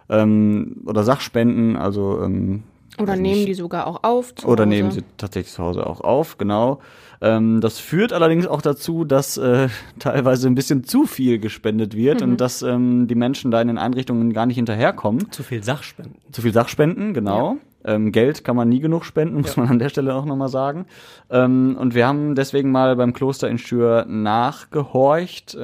ähm, oder Sachspenden, also ähm, Oder nehmen nicht. die sogar auch auf? zu Oder Hause? nehmen sie tatsächlich zu Hause auch auf, genau. Ähm, das führt allerdings auch dazu, dass äh, teilweise ein bisschen zu viel gespendet wird Mhm. und dass ähm, die Menschen da in den Einrichtungen gar nicht hinterherkommen. Zu viel Sachspenden. Zu viel Sachspenden, genau. Ähm, Geld kann man nie genug spenden, muss man an der Stelle auch nochmal sagen. Ähm, und wir haben deswegen mal beim Kloster in Schür nachgehorcht.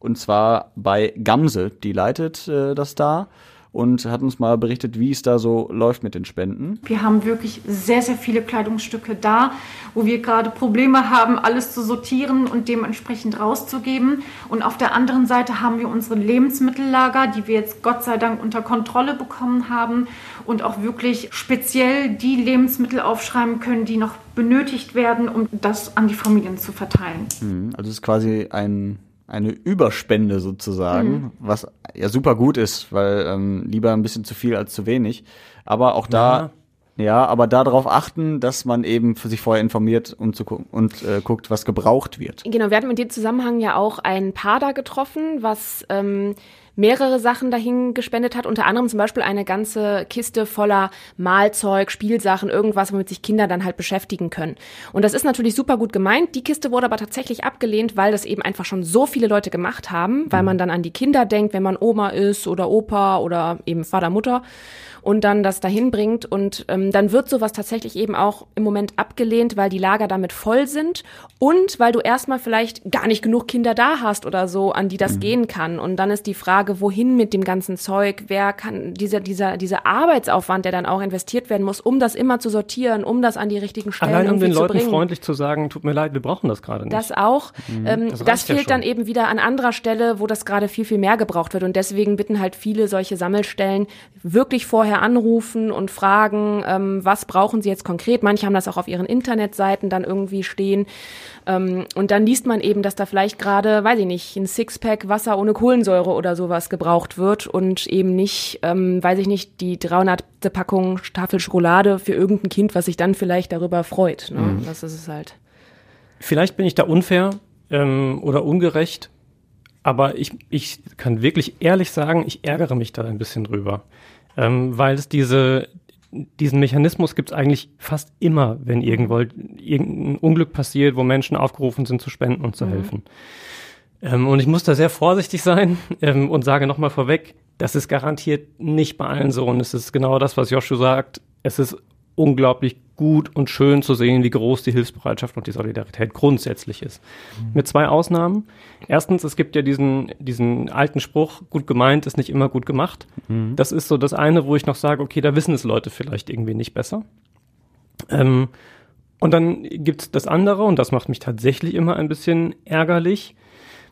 Und zwar bei Gamse, die leitet äh, das da und hat uns mal berichtet, wie es da so läuft mit den Spenden. Wir haben wirklich sehr, sehr viele Kleidungsstücke da, wo wir gerade Probleme haben, alles zu sortieren und dementsprechend rauszugeben. Und auf der anderen Seite haben wir unsere Lebensmittellager, die wir jetzt Gott sei Dank unter Kontrolle bekommen haben und auch wirklich speziell die Lebensmittel aufschreiben können, die noch benötigt werden, um das an die Familien zu verteilen. Mhm, Also es ist quasi ein eine Überspende sozusagen, was ja super gut ist, weil ähm, lieber ein bisschen zu viel als zu wenig. Aber auch da, ja, aber darauf achten, dass man eben für sich vorher informiert und, zu gucken, und äh, guckt, was gebraucht wird. Genau, wir hatten in dem Zusammenhang ja auch ein Paar da getroffen, was ähm, mehrere Sachen dahin gespendet hat, unter anderem zum Beispiel eine ganze Kiste voller Malzeug, Spielsachen, irgendwas, womit sich Kinder dann halt beschäftigen können. Und das ist natürlich super gut gemeint. Die Kiste wurde aber tatsächlich abgelehnt, weil das eben einfach schon so viele Leute gemacht haben, weil man dann an die Kinder denkt, wenn man Oma ist oder Opa oder eben Vater, Mutter und dann das dahin bringt. Und ähm, dann wird sowas tatsächlich eben auch im Moment abgelehnt, weil die Lager damit voll sind und weil du erstmal vielleicht gar nicht genug Kinder da hast oder so, an die das gehen kann. Und dann ist die Frage, wohin mit dem ganzen Zeug? Wer kann dieser, dieser, dieser Arbeitsaufwand, der dann auch investiert werden muss, um das immer zu sortieren, um das an die richtigen Stellen Allein um den zu Leuten bringen. freundlich zu sagen, tut mir leid, wir brauchen das gerade nicht. Das auch. Ähm, Das das reicht ja fehlt dann eben wieder an anderer Stelle, wo das gerade viel, viel mehr gebraucht wird. Und deswegen bitten halt viele solche Sammelstellen wirklich vorher anrufen und fragen, ähm, was brauchen sie jetzt konkret. Manche haben das auch auf ihren Internetseiten dann irgendwie stehen. Ähm, und dann liest man eben, dass da vielleicht gerade, weiß ich nicht, ein Sixpack Wasser ohne Kohlensäure oder sowas gebraucht wird und eben nicht, ähm, weiß ich nicht, die 300. Packung Tafel Schokolade für irgendein Kind, was sich dann vielleicht darüber freut. Ne? Das ist es halt. Vielleicht bin ich da unfair ähm, oder ungerecht, aber ich, ich kann wirklich ehrlich sagen, ich ärgere mich da ein bisschen drüber. Ähm, weil es diese, diesen Mechanismus gibt es eigentlich fast immer, wenn irgendwo irgendein Unglück passiert, wo Menschen aufgerufen sind zu spenden und zu helfen. Ähm, und ich muss da sehr vorsichtig sein ähm, und sage nochmal vorweg, das ist garantiert nicht bei allen so. Und es ist genau das, was Joshua sagt. Es ist unglaublich gut und schön zu sehen, wie groß die Hilfsbereitschaft und die Solidarität grundsätzlich ist. Mit zwei Ausnahmen. Erstens, es gibt ja diesen, diesen alten Spruch, gut gemeint ist nicht immer gut gemacht. Das ist so das eine, wo ich noch sage, okay, da wissen es Leute vielleicht irgendwie nicht besser. Ähm, und dann gibt's das andere, und das macht mich tatsächlich immer ein bisschen ärgerlich,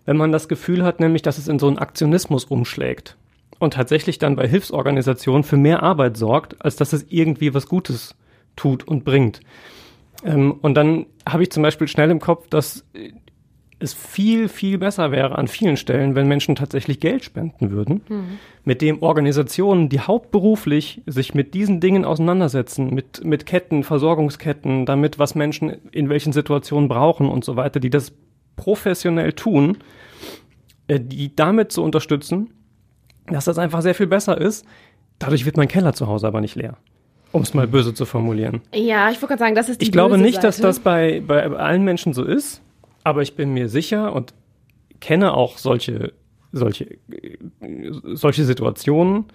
wenn man das Gefühl hat, nämlich, dass es in so einen Aktionismus umschlägt und tatsächlich dann bei Hilfsorganisationen für mehr Arbeit sorgt, als dass es irgendwie was Gutes tut und bringt. Ähm, und dann habe ich zum Beispiel schnell im Kopf, dass es viel, viel besser wäre an vielen Stellen, wenn Menschen tatsächlich Geld spenden würden, mit dem Organisationen, die hauptberuflich sich mit diesen Dingen auseinandersetzen, mit, mit Ketten, Versorgungsketten, damit, was Menschen in welchen Situationen brauchen und so weiter, die das professionell tun, äh, die damit zu unterstützen, dass das einfach sehr viel besser ist. Dadurch wird mein Keller zu Hause aber nicht leer. Um es mal böse zu formulieren. Ja, ich wollte gerade sagen, das ist die Ich glaube böse nicht, dass Seite. das bei, bei allen Menschen so ist, aber ich bin mir sicher und kenne auch solche, solche, solche Situationen,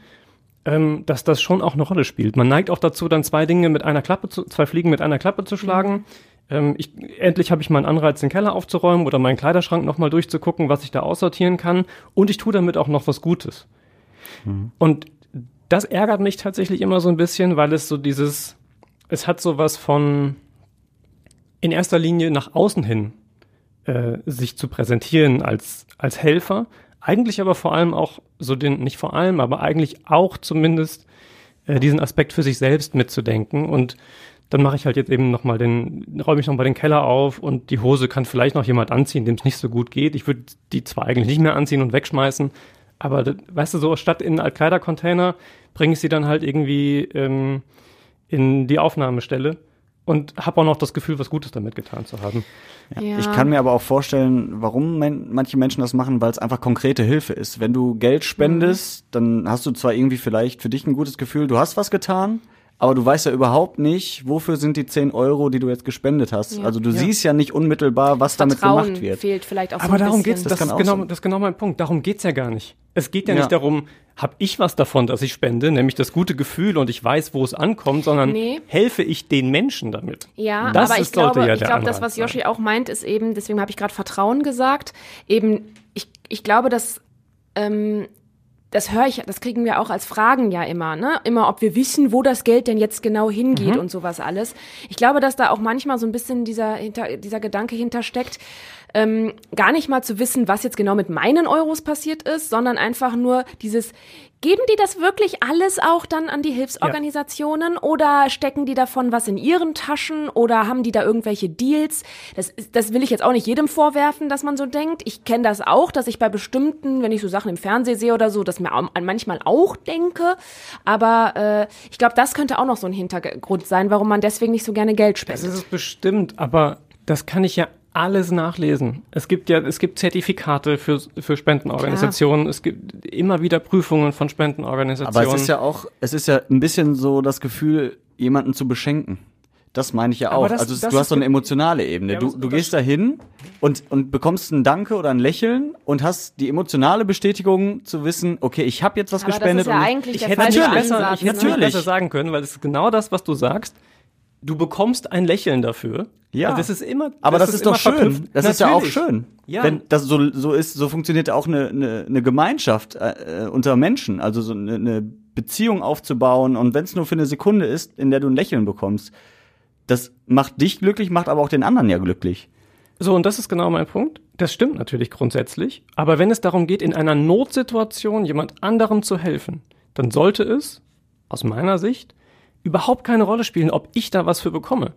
ähm, dass das schon auch eine Rolle spielt. Man neigt auch dazu, dann zwei Dinge mit einer Klappe zu, zwei Fliegen mit einer Klappe zu schlagen. Ähm, ich, endlich habe ich mal einen Anreiz, den Keller aufzuräumen oder meinen Kleiderschrank nochmal durchzugucken, was ich da aussortieren kann. Und ich tue damit auch noch was Gutes. Und das ärgert mich tatsächlich immer so ein bisschen, weil es so dieses, es hat sowas von in erster Linie nach außen hin äh, sich zu präsentieren als, als Helfer, eigentlich aber vor allem auch so den, nicht vor allem, aber eigentlich auch zumindest äh, diesen Aspekt für sich selbst mitzudenken und dann mache ich halt jetzt eben nochmal den, räume ich nochmal den Keller auf und die Hose kann vielleicht noch jemand anziehen, dem es nicht so gut geht. Ich würde die zwar eigentlich nicht mehr anziehen und wegschmeißen, aber weißt du, so statt in einen Altkleidercontainer bringe ich sie dann halt irgendwie ähm, in die Aufnahmestelle und habe auch noch das Gefühl, was Gutes damit getan zu haben. Ja. Ich kann mir aber auch vorstellen, warum men manche Menschen das machen, weil es einfach konkrete Hilfe ist. Wenn du Geld spendest, dann hast du zwar irgendwie vielleicht für dich ein gutes Gefühl, du hast was getan, aber du weißt ja überhaupt nicht, wofür sind die 10 Euro, die du jetzt gespendet hast. Ja. Also du siehst ja nicht unmittelbar, was damit Vertrauen gemacht wird. fehlt vielleicht auch so Aber ein darum bisschen. geht's, Das das, ist genau, sein. das ist genau mein Punkt. Darum geht's ja gar nicht. Es geht ja, Ja. nicht darum, habe ich was davon, dass ich spende, nämlich das gute Gefühl und ich weiß, wo es ankommt, sondern Nee. helfe ich den Menschen damit. Ja, Das aber ich ist- sollte glaube, ja ich glaube, das, was Yoshi auch meint, ist eben, deswegen habe ich gerade Vertrauen gesagt, eben, ich, ich glaube, dass ähm, das höre ich, das kriegen wir auch als Fragen ja immer, ne? Immer, ob wir wissen, wo das Geld denn jetzt genau hingeht Mhm. und sowas alles. Ich glaube, dass da auch manchmal so ein bisschen dieser, hinter, dieser Gedanke hintersteckt, ähm, gar nicht mal zu wissen, was jetzt genau mit meinen Euros passiert ist, sondern einfach nur dieses, geben die das wirklich alles auch dann an die Hilfsorganisationen oder stecken die davon was in ihren Taschen oder haben die da irgendwelche Deals? Das, das will ich jetzt auch nicht jedem vorwerfen, dass man so denkt. Ich kenne das auch, dass ich bei bestimmten, wenn ich so Sachen im Fernsehen sehe oder so, das mir manchmal auch denke. Aber äh, ich glaube, das könnte auch noch so ein Hintergrund sein, warum man deswegen nicht so gerne Geld Das spendet. ist es bestimmt, aber das kann ich ja alles nachlesen. Es gibt ja, es gibt Zertifikate für, für Spendenorganisationen. Es gibt immer wieder Prüfungen von Spendenorganisationen. Aber es ist ja auch, es ist ja ein bisschen so das Gefühl, jemanden zu beschenken. Das meine ich ja auch. das- also das du hast so eine emotionale Ebene. Ja, du, das- du das- gehst da hin und, und bekommst ein Danke oder ein Lächeln und hast die emotionale Bestätigung zu wissen, okay, ich habe jetzt was Aber das gespendet. ist ja und eigentlich ich der hätte Natürlich. besser, ich hätte ne? Natürlich. besser sagen können, weil es ist genau das, was du sagst. Du bekommst ein Lächeln dafür. Ja. Also das ist immer. aber das, ist, doch immer schön. verknüpft. Das ist ja auch Natürlich. schön. Ja. Wenn das so, so ist, so funktioniert ja auch eine, eine, eine Gemeinschaft äh, unter Menschen. Also so eine, eine Beziehung aufzubauen und wenn es nur für eine Sekunde ist, in der du ein Lächeln bekommst, das macht dich glücklich, macht aber auch den anderen ja glücklich. So, und das ist genau mein Punkt. Das stimmt natürlich grundsätzlich. Aber wenn es darum geht, in einer Notsituation jemand anderem zu helfen, dann sollte es, aus meiner Sicht, überhaupt keine Rolle spielen, ob ich da was für bekomme.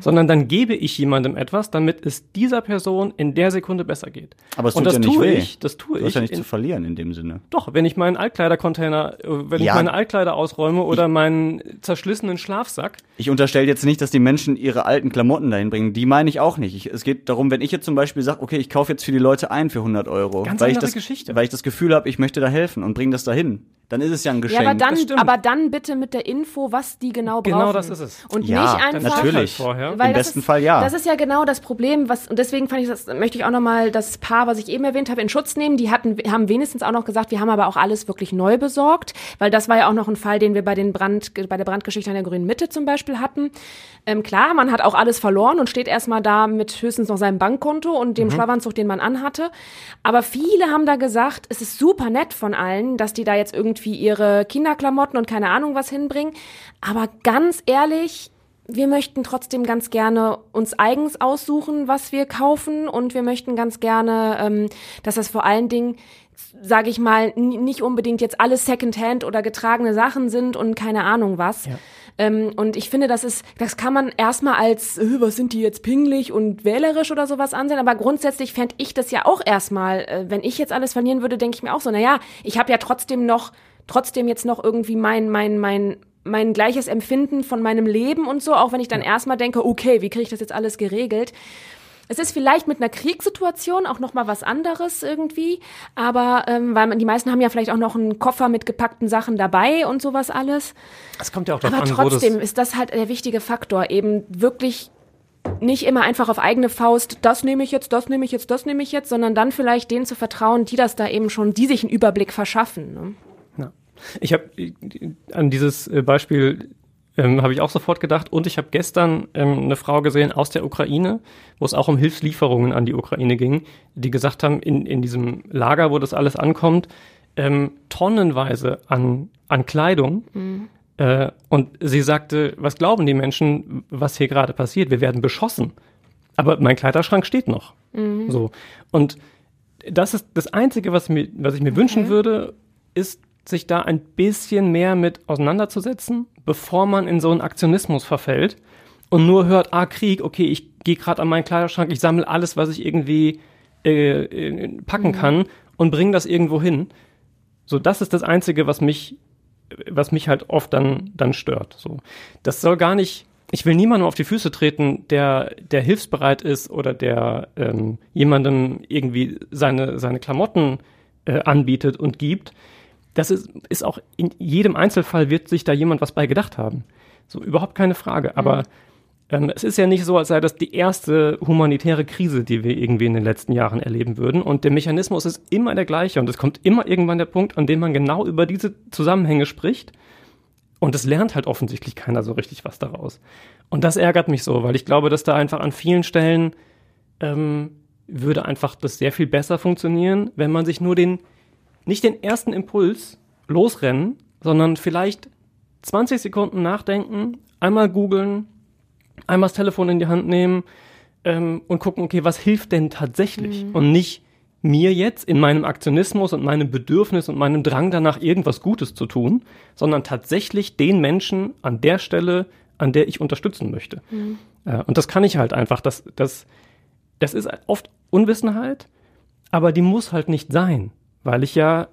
Sondern dann gebe ich jemandem etwas, damit es dieser Person in der Sekunde besser geht. Aber es und tut das ja nicht tue weh. ich, das tue Du hast ich. ja nichts in, zu verlieren in dem Sinne. doch, wenn ich meinen Altkleidercontainer, äh, wenn Ja. ich meine Altkleider ausräume oder meinen zerschlissenen Schlafsack, Ich unterstelle jetzt nicht, dass die Menschen ihre alten Klamotten dahin bringen. Die meine ich auch nicht. Ich, es geht darum, wenn ich jetzt zum Beispiel sage, okay, ich kaufe jetzt für die Leute ein für 100 Euro, Ganz weil ich das, Geschichte. weil ich das Gefühl habe, ich möchte da helfen und bringe das dahin, dann ist es ja ein Ja, Geschenk. aber dann, aber dann bitte mit der Info, was die genau brauchen. Genau das ist es. Und Ja, nicht einfach. natürlich. Vorher. Weil Im das besten ist, Fall ja. Das ist ja genau das Problem, was und deswegen fand ich das möchte ich auch noch mal das Paar, was ich eben erwähnt habe, in Schutz nehmen. Die hatten haben wenigstens auch noch gesagt, wir haben aber auch alles wirklich neu besorgt, weil das war ja auch noch ein Fall, den wir bei den Brand bei der Brandgeschichte an der Grünen Mitte zum Beispiel hatten. Ähm, klar, man hat auch alles verloren und steht erstmal da mit höchstens noch seinem Bankkonto und Mhm. dem Schlafanzug, den man anhatte. Aber viele haben da gesagt, es ist super nett von allen, dass die da jetzt irgendwie ihre Kinderklamotten und keine Ahnung was hinbringen. Aber ganz ehrlich, wir möchten trotzdem ganz gerne uns eigens aussuchen, was wir kaufen. Und wir möchten ganz gerne, ähm, dass das vor allen Dingen, sage ich mal, nicht unbedingt jetzt alles Secondhand oder getragene Sachen sind und keine Ahnung was. Ähm, und ich finde, das ist, das kann man erstmal als, äh, was sind die jetzt pingelig und wählerisch oder sowas ansehen, aber grundsätzlich fände ich das ja auch erstmal, äh, wenn ich jetzt alles verlieren würde, denke ich mir auch so, naja, ich habe ja trotzdem noch, trotzdem jetzt noch irgendwie mein, mein, mein, mein gleiches Empfinden von meinem Leben und so, auch wenn ich dann erstmal denke, okay, wie kriege ich das jetzt alles geregelt? Es ist vielleicht mit einer Kriegssituation auch noch mal was anderes irgendwie, aber ähm, weil man, die meisten haben ja vielleicht auch noch einen Koffer mit gepackten Sachen dabei und sowas alles. es kommt ja auch darauf Aber an, wo das, trotzdem ist das halt der wichtige Faktor, eben wirklich nicht immer einfach auf eigene Faust, das nehme ich jetzt, das nehme ich jetzt, das nehme ich jetzt, sondern dann vielleicht denen zu vertrauen, die das da eben schon, die sich einen Überblick verschaffen. Ne? Ich habe an dieses äh, Beispiel ähm, habe ich auch sofort gedacht und ich habe gestern ähm, eine Frau gesehen aus der Ukraine, wo es auch um Hilfslieferungen an die Ukraine ging, die gesagt haben, in, in diesem Lager, wo das alles ankommt, ähm, tonnenweise an, an Kleidung. Äh, und sie sagte, was glauben die Menschen, was hier gerade passiert? Wir werden beschossen. Aber mein Kleiderschrank steht noch. So. Und das ist das Einzige, was, mir, was ich mir wünschen würde, ist, sich da ein bisschen mehr mit auseinanderzusetzen, bevor man in so einen Aktionismus verfällt und nur hört, ah, Krieg, okay, ich gehe gerade an meinen Kleiderschrank, ich sammle alles, was ich irgendwie äh, äh, packen kann und bringe das irgendwo hin. So, das ist das Einzige, was mich, was mich halt oft dann, dann stört. So, das soll gar nicht. Ich will niemandem auf die Füße treten, der, der hilfsbereit ist oder der ähm, jemandem irgendwie seine, seine Klamotten äh, anbietet und gibt. Das ist, ist auch in jedem Einzelfall wird sich da jemand was bei gedacht haben. So, überhaupt keine Frage. Aber ähm, es ist ja nicht so, als sei das die erste humanitäre Krise, die wir irgendwie in den letzten Jahren erleben würden. Und der Mechanismus ist immer der gleiche. Und es kommt immer irgendwann der Punkt, an dem man genau über diese Zusammenhänge spricht. Und es lernt halt offensichtlich keiner so richtig was daraus. Und das ärgert mich so, weil ich glaube, dass da einfach an vielen Stellen ähm, würde einfach das sehr viel besser funktionieren, wenn man sich nur den, nicht den ersten Impuls losrennen, sondern vielleicht 20 Sekunden nachdenken, einmal googeln, einmal das Telefon in die Hand nehmen ähm, und gucken, okay, was hilft denn tatsächlich? Und nicht mir jetzt in meinem Aktionismus und meinem Bedürfnis und meinem Drang danach irgendwas Gutes zu tun, sondern tatsächlich den Menschen an der Stelle, an der ich unterstützen möchte. Äh, und das kann ich halt einfach. Das, das, das ist oft Unwissenheit, aber die muss halt nicht sein, weil ich ja,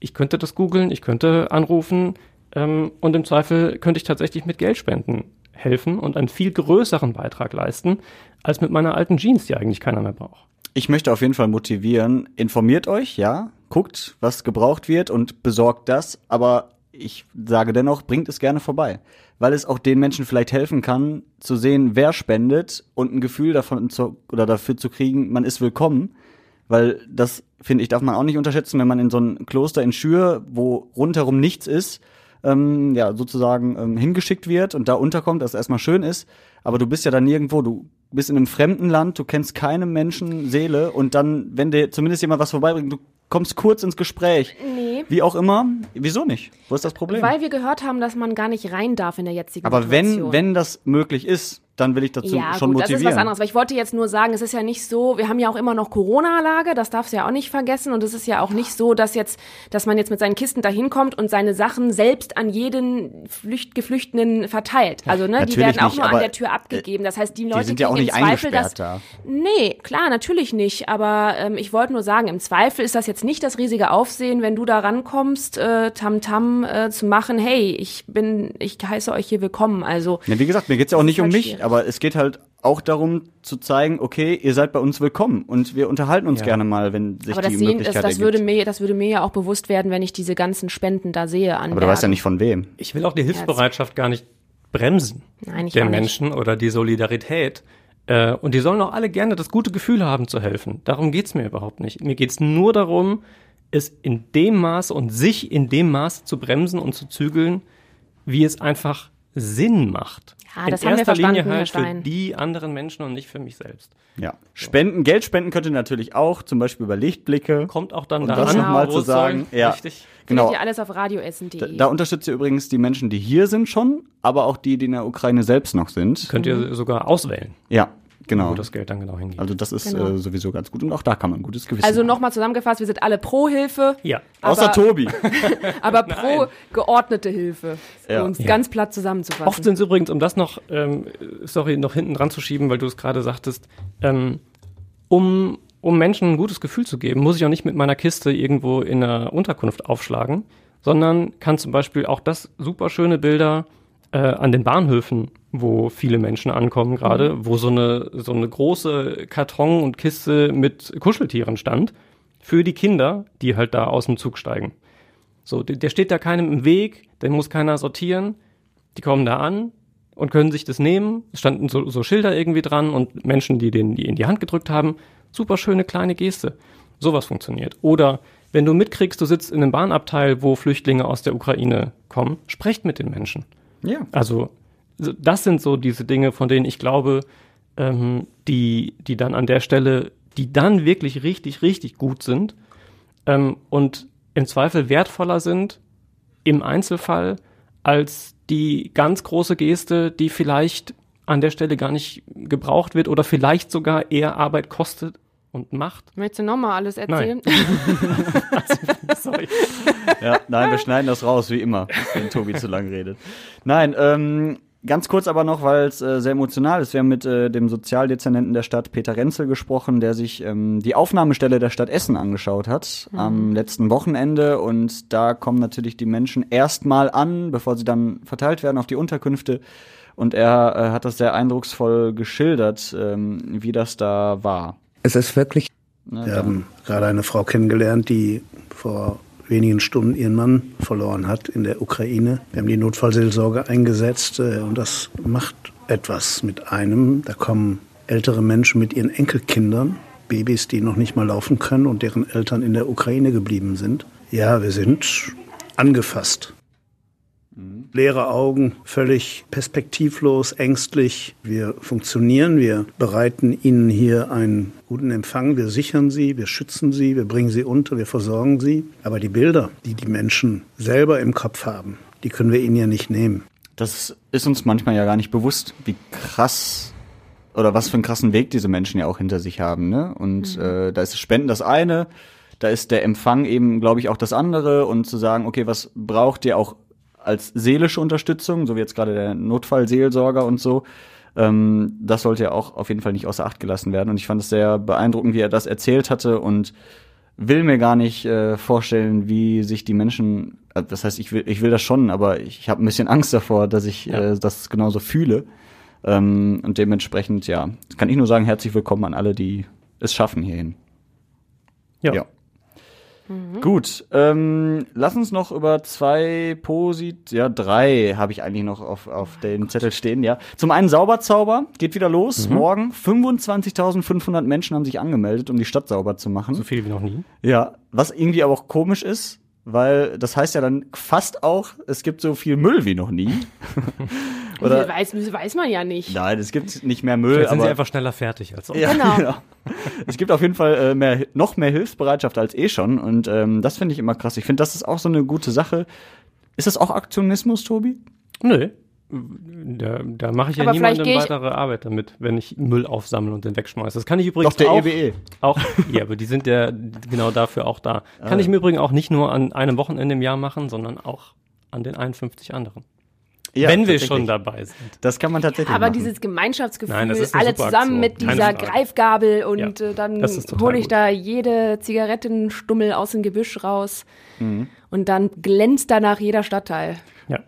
ich könnte das googeln, ich könnte anrufen ähm, und im Zweifel könnte ich tatsächlich mit Geldspenden helfen und einen viel größeren Beitrag leisten, als mit meiner alten Jeans, die eigentlich keiner mehr braucht. Ich möchte auf jeden Fall motivieren. Informiert euch, ja. Guckt, was gebraucht wird und besorgt das. Aber ich sage dennoch, bringt es gerne vorbei. Weil es auch den Menschen vielleicht helfen kann, zu sehen, wer spendet und ein Gefühl davon zu, oder dafür zu kriegen, man ist willkommen. Weil das, finde ich, darf man auch nicht unterschätzen, wenn man in so ein Kloster in Schür, wo rundherum nichts ist, ähm, ja, sozusagen ähm, hingeschickt wird und da unterkommt, dass erstmal schön ist. Aber du bist ja dann nirgendwo, du bist in einem fremden Land, du kennst keine Menschenseele und dann, wenn dir zumindest jemand was vorbeibringt, du kommst kurz ins Gespräch. Nee. Wie auch immer. Wieso nicht? Wo ist das Problem? Weil wir gehört haben, dass man gar nicht rein darf in der jetzigen Aber Situation. wenn, wenn das möglich ist, dann will ich dazu ja, schon gut, das motivieren. ist was anderes. Aber ich wollte jetzt nur sagen, es ist ja nicht so, wir haben ja auch immer noch Corona-Lage, das darfst du ja auch nicht vergessen. Und es ist ja auch nicht so, dass jetzt, dass man jetzt mit seinen Kisten dahin kommt und seine Sachen selbst an jeden Flücht, Geflüchteten verteilt. Also, ne, die werden auch nicht, nur an aber, der Tür abgegeben. Das heißt, die Leute sind ja auch nicht im Zweifel das. eingesperrt da. Nee, klar, natürlich nicht. Aber ähm, ich wollte nur sagen, im Zweifel ist das jetzt nicht das riesige Aufsehen, wenn du da rankommst, äh, Tamtam äh, zu machen, hey, ich bin, ich heiße euch hier willkommen. Also Ja, wie gesagt, mir geht's ja auch nicht ist um mich, schwierig. aber es geht halt auch darum zu zeigen, okay, ihr seid bei uns willkommen und wir unterhalten uns Ja. gerne mal, wenn sich aber das, die sehen, das, Möglichkeit das, ergibt. würde mir, das würde mir ja auch bewusst werden, wenn ich diese ganzen Spenden da sehe. An aber du weißt ja nicht von wem. Ich will auch die Hilfsbereitschaft gar nicht bremsen Nein, ich der auch nicht. Menschen oder die Solidarität. Äh, und die sollen auch alle gerne das gute Gefühl haben zu helfen. Darum geht's mir überhaupt nicht. Mir geht's nur darum, es in dem Maß und sich in dem Maß zu bremsen und zu zügeln, wie es einfach Sinn macht. Ja, das in haben wir erster Linie verstanden, Herr halt für die anderen Menschen und nicht für mich selbst. Ja. Spenden, Geld spenden könnt ihr natürlich auch, zum Beispiel über Lichtblicke. Kommt auch dann Und da das an, nochmal zu sagen, ja. Richtig. Genau. Findet ihr alles auf radioessen.de. Da, da unterstützt ihr übrigens die Menschen, die hier sind schon, aber auch die, die in der Ukraine selbst noch sind. Könnt ihr sogar auswählen, Ja, genau. wo das Geld dann genau hingeht. Also das ist Genau. äh, sowieso ganz gut und auch da kann man ein gutes Gewissen Also nochmal zusammengefasst, wir sind alle pro Hilfe, ja. Außer aber- Tobi. aber pro geordnete Hilfe. Ja. Um es Ja. ganz platt zusammenzufassen. Oft sind es übrigens, um das noch, ähm, sorry, noch hinten dran zu schieben, weil du es gerade sagtest, ähm, um, um Menschen ein gutes Gefühl zu geben, muss ich auch nicht mit meiner Kiste irgendwo in einer Unterkunft aufschlagen, sondern kann zum Beispiel auch das super schöne Bilder äh, an den Bahnhöfen, wo viele Menschen ankommen gerade, wo so eine, so eine große Karton und Kiste mit Kuscheltieren stand, für die Kinder, die halt da aus dem Zug steigen. So, der der steht da keinem im Weg, den muss keiner sortieren. Die kommen da an und können sich das nehmen. Es standen so, so Schilder irgendwie dran und Menschen, die den die in die Hand gedrückt haben. Super schöne kleine Geste. Sowas funktioniert. Oder wenn du mitkriegst, du sitzt in einem Bahnabteil, wo Flüchtlinge aus der Ukraine kommen, sprecht mit den Menschen. ja. Also so- das sind so diese Dinge, von denen ich glaube, ähm, die, die dann an der Stelle, die dann wirklich richtig, richtig gut sind ähm, und im Zweifel wertvoller sind im Einzelfall als die ganz große Geste, die vielleicht an der Stelle gar nicht gebraucht wird oder vielleicht sogar eher Arbeit kostet und macht. Möchtest du nochmal alles erzählen? Sorry. Ja, nein, wir schneiden das raus, wie immer, wenn Tobi zu lang redet. Nein, ähm, ganz kurz aber noch, weil es äh, sehr emotional ist. Wir haben mit äh, dem Sozialdezernenten der Stadt, Peter Renzel, gesprochen, der sich ähm, die Aufnahmestelle der Stadt Essen angeschaut hat am letzten Wochenende. Und da kommen natürlich die Menschen erstmal an, bevor sie dann verteilt werden auf die Unterkünfte. Und er äh, hat das sehr eindrucksvoll geschildert, ähm, wie das da war. Es ist wirklich. Ne, Wir haben gerade eine Frau kennengelernt, die vor wenigen Stunden ihren Mann verloren hat in der Ukraine. Wir haben die Notfallseelsorge eingesetzt äh, und das macht etwas mit einem. Da kommen ältere Menschen mit ihren Enkelkindern, Babys, die noch nicht mal laufen können und deren Eltern in der Ukraine geblieben sind. Ja, wir sind angefasst. Leere Augen, völlig perspektivlos, ängstlich. Wir funktionieren, wir bereiten ihnen hier einen guten Empfang, wir sichern sie, wir schützen sie, wir bringen sie unter, wir versorgen sie. Aber die Bilder, die die Menschen selber im Kopf haben, die können wir ihnen ja nicht nehmen. Das ist uns manchmal ja gar nicht bewusst, wie krass oder was für einen krassen Weg diese Menschen ja auch hinter sich haben. Ne? Und äh, da ist das Spenden das eine, da ist der Empfang eben, glaube ich, auch das andere und zu sagen, okay, was braucht ihr auch als seelische Unterstützung, so wie jetzt gerade der Notfallseelsorger und so. Ähm, das sollte ja auch auf jeden Fall nicht außer Acht gelassen werden. Und ich fand es sehr beeindruckend, wie er das erzählt hatte und will mir gar nicht äh, vorstellen, wie sich die Menschen, äh, das heißt, ich will, ich will das schon, aber ich habe ein bisschen Angst davor, dass ich Ja. äh, das genauso fühle. Ähm, und dementsprechend, ja, kann ich nur sagen, herzlich willkommen an alle, die es schaffen hierhin. Ja. Ja. Gut, ähm, lass uns noch über zwei Posit, ja drei habe ich eigentlich noch auf, auf den Zettel stehen, ja. Zum einen Sauberzauber, geht wieder los, morgen. 25.500 Menschen haben sich angemeldet, um die Stadt sauber zu machen. So viel wie noch nie. Ja, was irgendwie aber auch komisch ist, weil das heißt ja dann fast auch, es gibt so viel Müll wie noch nie. Oder? Weiß, weiß man ja nicht. Nein, es gibt nicht mehr Müll, Vielleicht sind aber sie einfach schneller fertig als sonst. ja, Genau. Es gibt auf jeden Fall äh, mehr, noch mehr Hilfsbereitschaft als eh schon und ähm, das finde ich immer krass. Ich finde, das ist auch so eine gute Sache. Ist das auch Aktionismus, Tobi? Nö. Da, da mache ich ja Aber niemandem weitere Arbeit damit, wenn ich Müll aufsammle und den wegschmeiße. Das kann ich übrigens Doch, der auch. EWE. Auch, ja, aber die sind ja genau dafür auch da. Kann ich im Übrigen auch nicht nur an einem Wochenende im Jahr machen, sondern auch an den 51 anderen. Ja, wenn wir schon dabei sind. Das kann man tatsächlich Aber machen. dieses Gemeinschaftsgefühl, Nein, das ist eine alle zusammen Aktion, mit dieser. Greifgabel und Ja, äh, dann hole ich gut. da jede Zigarettenstummel aus dem Gebüsch raus Mhm. und dann glänzt danach jeder Stadtteil.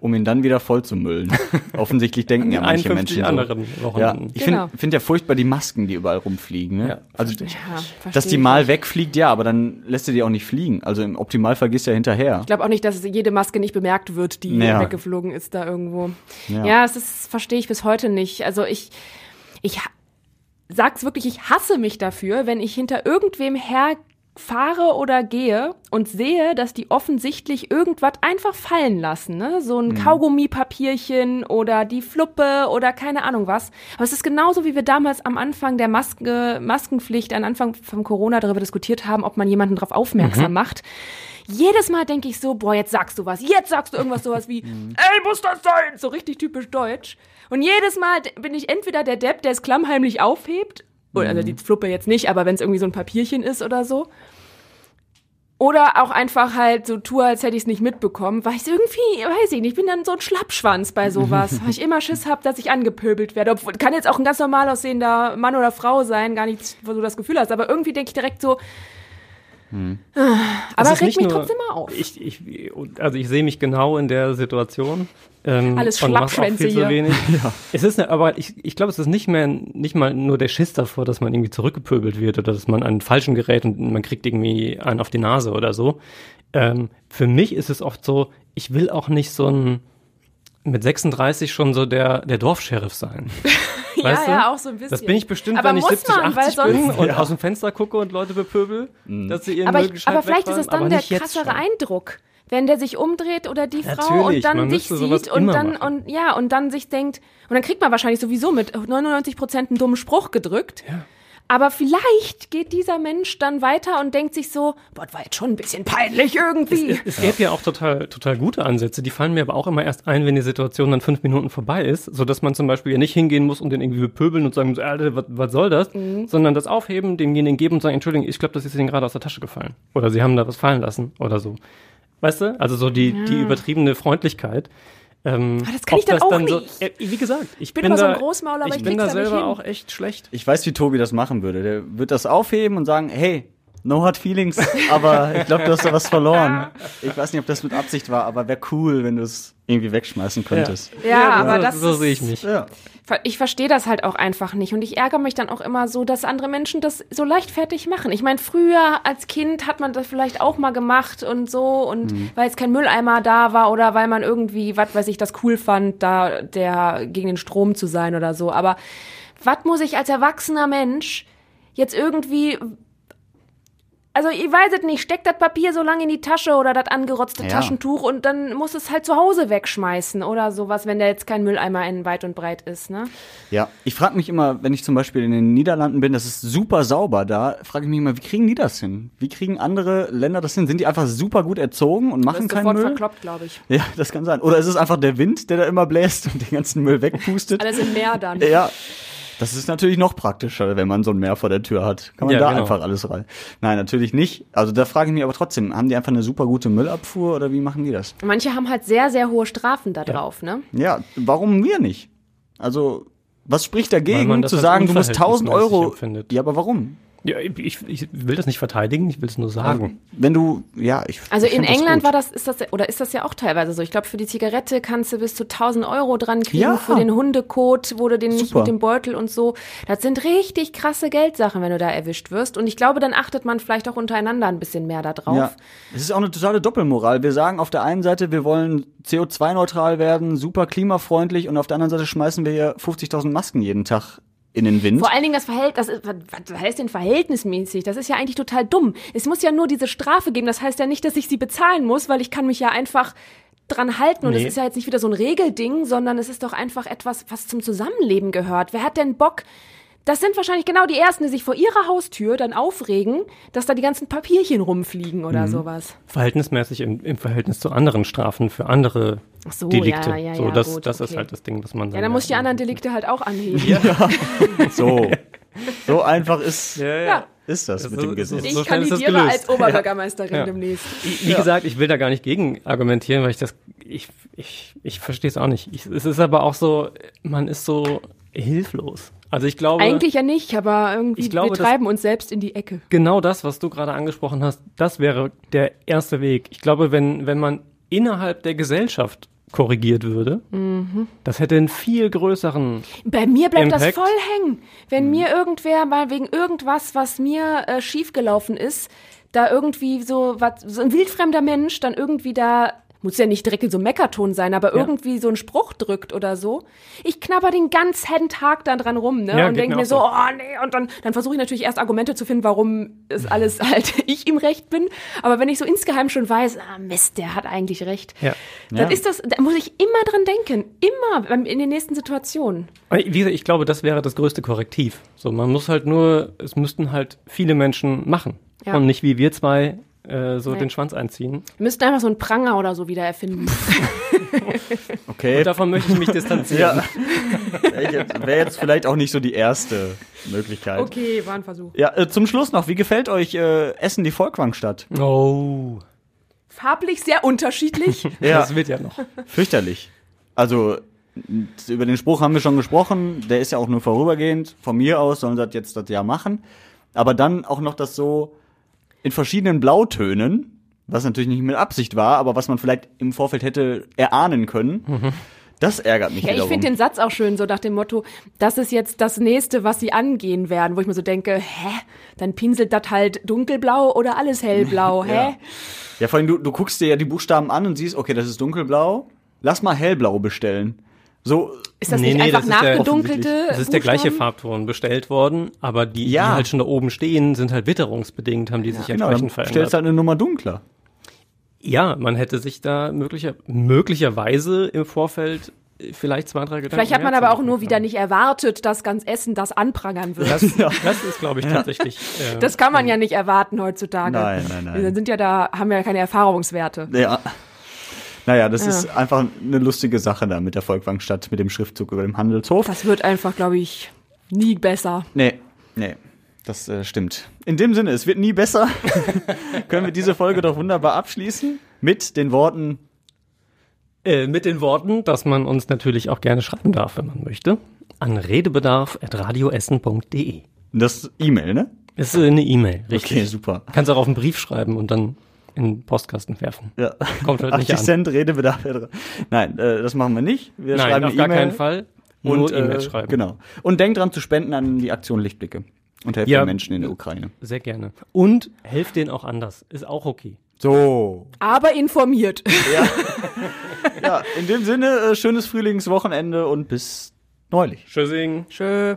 um ihn dann wieder voll zu müllen. Offensichtlich denken ja manche 51 Menschen so. anderen Ja, ich Genau. finde find ja furchtbar die Masken, die überall rumfliegen. Ne? Ja, also, Ja, dass die mal wegfliegt, ja, aber dann lässt du die auch nicht fliegen. Also im Optimalfall gehst du ja hinterher. Ich glaube auch nicht, dass jede Maske nicht bemerkt wird, die Ja. weggeflogen ist da irgendwo. Ja. Ja, das ist, verstehe ich bis heute nicht. Also ich, ich sag's wirklich, ich hasse mich dafür, wenn ich hinter irgendwem herfahre oder gehe und sehe, dass die offensichtlich irgendwas einfach fallen lassen, ne? So ein Kaugummipapierchen oder die Fluppe oder keine Ahnung was. Aber es ist genauso, wie wir damals am Anfang der Maske, Maskenpflicht, am Anfang von Corona darüber diskutiert haben, ob man jemanden darauf aufmerksam macht. Jedes Mal denke ich so, boah, jetzt sagst du was, jetzt sagst du irgendwas sowas wie, ey, muss das sein? So richtig typisch deutsch. Und jedes Mal bin ich entweder der Depp, der es klammheimlich aufhebt, oder also die Fluppe jetzt nicht, aber wenn es irgendwie so ein Papierchen ist oder so. Oder auch einfach halt so tue, als hätte ich es nicht mitbekommen, weil ich irgendwie, weiß ich nicht, ich bin dann so ein Schlappschwanz bei sowas, weil ich immer Schiss habe, dass ich angepöbelt werde. Obwohl, kann jetzt auch ein ganz normal aussehender Mann oder Frau sein, gar nicht, wo du das Gefühl hast, aber irgendwie denke ich direkt so, ah, aber Es ist regt mich nur- trotzdem mal auf. Ich, ich, also ich sehe mich genau in der Situation. Ähm, Alles Schlappschwänze hier. wenig. Es ist, ne- aber ich, ich glaube, es ist nicht mehr, nicht mal nur der Schiss davor, dass man irgendwie zurückgepöbelt wird oder dass man an einen falschen gerät und man kriegt irgendwie einen auf die Nase oder so. Ähm, für mich ist es oft so, ich will auch nicht so ein, mit 36 schon so der, der Dorfscheriff sein. Weißt ja, du? ja, auch so ein bisschen. Das bin ich bestimmt, Aber wenn ich muss 70, man, weil 80 bin sonst- und aus dem Fenster gucke und Leute bepöbel, dass sie ihren aber, ich, aber vielleicht ist es dann der krassere. Eindruck, wenn der sich umdreht oder die Frau Natürlich, und dann dich sieht und dann machen. und ja und dann sich denkt und dann kriegt man wahrscheinlich sowieso mit 99 Prozent einen dummen Spruch gedrückt. Aber vielleicht geht dieser Mensch dann weiter und denkt sich so, boah, das war jetzt schon ein bisschen peinlich irgendwie. Es, es gäbe ja auch total, total gute Ansätze. Die fallen mir aber auch immer erst ein, wenn die Situation dann fünf Minuten vorbei ist, so dass man zum Beispiel ja nicht hingehen muss und den irgendwie bepöbeln und sagen, Alter, was, was soll das? Mhm. Sondern das aufheben, demjenigen geben und sagen, Entschuldigung, ich glaube, das ist Ihnen gerade aus der Tasche gefallen. Oder Sie haben da was fallen lassen oder so. Weißt du? Also so die, die übertriebene Freundlichkeit. Ähm, Ah, das kann ich dann auch so, nicht. äh, wie gesagt, ich bin bin, immer so da, ein Großmaul, aber ich bin krieg's da selber hin. auch echt schlecht. Ich weiß, wie Tobi das machen würde. Der wird das aufheben und sagen, hey, no hard feelings, aber ich glaube, du hast da was verloren. Ich weiß nicht, ob das mit Absicht war, aber wäre cool, wenn du es irgendwie wegschmeißen könntest. Ja, aber so, das so ist- sehe ich mich. Ja. Ich verstehe das halt auch einfach nicht und ich ärgere mich dann auch immer so, dass andere Menschen das so leichtfertig machen. Ich meine, früher als Kind hat man das vielleicht auch mal gemacht und so und weil jetzt kein Mülleimer da war oder weil man irgendwie, was weiß ich, das cool fand, da der gegen den Strom zu sein oder so. Aber was muss ich als erwachsener Mensch jetzt irgendwie also ich weiß es nicht, steckt das Papier so lange in die Tasche oder das angerotzte Ja. Taschentuch und dann muss es halt zu Hause wegschmeißen oder sowas, wenn da jetzt kein Mülleimer in weit und breit ist, ne? Ja, ich frage mich immer, wenn ich zum Beispiel in den Niederlanden bin, das ist super sauber da, frage ich mich immer, wie kriegen die das hin? Wie kriegen andere Länder das hin? Sind die einfach super gut erzogen und Das machen keinen Müll? verkloppt, glaube ich. Ja, das kann sein. Oder ist es einfach der Wind, der da immer bläst und den ganzen Müll wegpustet? Alles im Meer dann. Ja. Das ist natürlich noch praktischer, wenn man so ein Meer vor der Tür hat. Kann man Ja, da genau. einfach alles rein. Nein, natürlich nicht. Also da frage ich mich aber trotzdem, haben die einfach eine super gute Müllabfuhr oder wie machen die das? Manche haben halt sehr, sehr hohe Strafen da drauf, ne? Ja, warum wir nicht? Also, was spricht dagegen, zu sagen, du musst 1000 Euro. empfindet. Ja, aber warum? Ja, ich, ich will das nicht verteidigen, ich will es nur sagen. Wenn du, ja, ich. Also ich in England war das, ist das, oder ist das ja auch teilweise so. Ich glaube, für die Zigarette kannst du bis zu 1000 Euro dran kriegen, Ja. für den Hundekot, wo du den nicht mit dem Beutel und so. Das sind richtig krasse Geldsachen, wenn du da erwischt wirst. Und ich glaube, dann achtet man vielleicht auch untereinander ein bisschen mehr da drauf. Ja, es ist auch eine totale Doppelmoral. Wir sagen auf der einen Seite, wir wollen CO2-neutral werden, super klimafreundlich und auf der anderen Seite schmeißen wir hier 50.000 Masken jeden Tag in den Wind. Vor allen Dingen das Verhältnis, das, ist- was, was heißt denn verhältnismäßig? Das ist ja eigentlich total dumm. Es muss ja nur diese Strafe geben. Das heißt ja nicht, dass ich sie bezahlen muss, weil ich kann mich ja einfach dran halten. Und es Nee. ist ja jetzt nicht wieder so ein Regelding, sondern es ist doch einfach etwas, was zum Zusammenleben gehört. Wer hat denn Bock? Das sind wahrscheinlich genau die Ersten, die sich vor ihrer Haustür dann aufregen, dass da die ganzen Papierchen rumfliegen oder sowas. Verhältnismäßig im, im Verhältnis zu anderen Strafen für andere so, Delikte. ja, ja, so, ja, das, gut, das ist okay. halt das Ding, was man Ja, dann muss ich die anderen Delikte halt auch anheben. So. So einfach ist, Ja. ist das Das mit ist- dem Gesetz. Ich So ist kandidiere als Oberbürgermeisterin Ja. demnächst. Wie gesagt, ich will da gar nicht gegen argumentieren, weil ich das, ich, ich, ich verstehe es auch nicht. Ich, es ist aber auch so, man ist so hilflos. Also ich glaube, Eigentlich ja nicht, aber irgendwie, glaube, wir das- treiben uns selbst in die Ecke. genau das, was du gerade angesprochen hast, das wäre der erste Weg. Ich glaube, wenn, wenn man innerhalb der Gesellschaft korrigiert würde, Mhm. das hätte einen viel größeren Bei mir bleibt das Impact. voll hängen. Wenn mir irgendwer mal wegen irgendwas, was mir äh, schiefgelaufen ist, da irgendwie so, was, so ein wildfremder Mensch dann irgendwie da, muss ja nicht direkt in so einem Meckerton sein, aber irgendwie so einen Spruch drückt oder so. Ich knabber den ganzen Tag dann dran rum, ne? Ja, und denke mir so, so. oh nee, und dann, dann versuche ich natürlich erst Argumente zu finden, warum es alles halt ich im Recht bin. Aber wenn ich so insgeheim schon weiß, ah Mist, der hat eigentlich recht, Ja. dann Ja. ist das, da muss ich immer dran denken. Immer in den nächsten Situationen. Gesagt, ich glaube, das wäre das größte Korrektiv. So, man muss halt nur, es müssten halt viele Menschen machen. Ja. Und nicht wie wir zwei äh, so Nee. den Schwanz einziehen. Wir müssten einfach so einen Pranger oder so wieder erfinden. Okay. Und davon möchte ich mich distanzieren. Ja. Wäre jetzt vielleicht auch nicht so die erste Möglichkeit. Okay, war ein Versuch. Ja, äh, zum Schluss noch, wie gefällt euch äh, Essen die Volkwangstadt? Oh, Farblich sehr unterschiedlich. Ja. das wird ja noch. Fürchterlich. Also, über den Spruch haben wir schon gesprochen, der ist ja auch nur vorübergehend. Von mir aus sollen sie das jetzt das Jahr machen. Aber dann auch noch das so in verschiedenen Blautönen, was natürlich nicht mit Absicht war, aber was man vielleicht im Vorfeld hätte erahnen können. Das ärgert mich Ja, ich finde den Satz auch schön, so nach dem Motto, das ist jetzt das nächste, was sie angehen werden, wo ich mir so denke, hä? Dann pinselt das halt dunkelblau oder alles hellblau, hä? Ja. ja, vor allem, du, du guckst dir ja die Buchstaben an und siehst, okay, das ist dunkelblau. Lass mal hellblau bestellen. So, Ist das Nee, nicht nee, einfach das der- nachgedunkelte Es ist der gleiche? Farbton bestellt worden, aber die, Ja. die halt schon da oben stehen, sind halt witterungsbedingt, haben die sich genau, entsprechend stellst verändert. du halt eine Nummer dunkler. Ja, man hätte sich da möglicher, möglicherweise im Vorfeld vielleicht zwei, drei Gedanken Vielleicht hat man aber auch nur wieder nicht erwartet, dass ganz Essen das anprangern wird. Das, das ist, glaube ich, tatsächlich. Äh, Das kann man ja nicht erwarten heutzutage. Nein, nein, nein. Wir sind ja da, haben ja keine Erfahrungswerte. Ja. Naja, das Ja. ist einfach eine lustige Sache da mit der Volkwangstadt, mit dem Schriftzug über dem Handelshof. Das wird einfach, glaube ich, nie besser. Nee, nee, das äh, stimmt. In dem Sinne, es wird nie besser. Können wir diese Folge doch wunderbar abschließen mit den Worten, Äh, mit den Worten, dass man uns natürlich auch gerne schreiben darf, wenn man möchte, an redebedarf.radioessen.de. das E-Mail, ne? Das ist eine E-Mail, richtig. Okay, super. Kannst auch auf einen Brief schreiben und dann in den Postkasten werfen. Ja. Kommt halt nicht 80 an. Cent Redebedarf. Nein, äh, das machen wir nicht. Wir Nein, schreiben auf eine gar keinen Fall. und Nur äh, E-Mail schreiben. Genau. Und denkt dran zu spenden an die Aktion Lichtblicke und helft Ja. den Menschen in der Ukraine. Sehr gerne. Und helft denen auch anders. Ist auch okay. So. Aber informiert. Ja, in dem Sinne, äh, schönes Frühlingswochenende und bis neulich. Tschüssing. Tschö.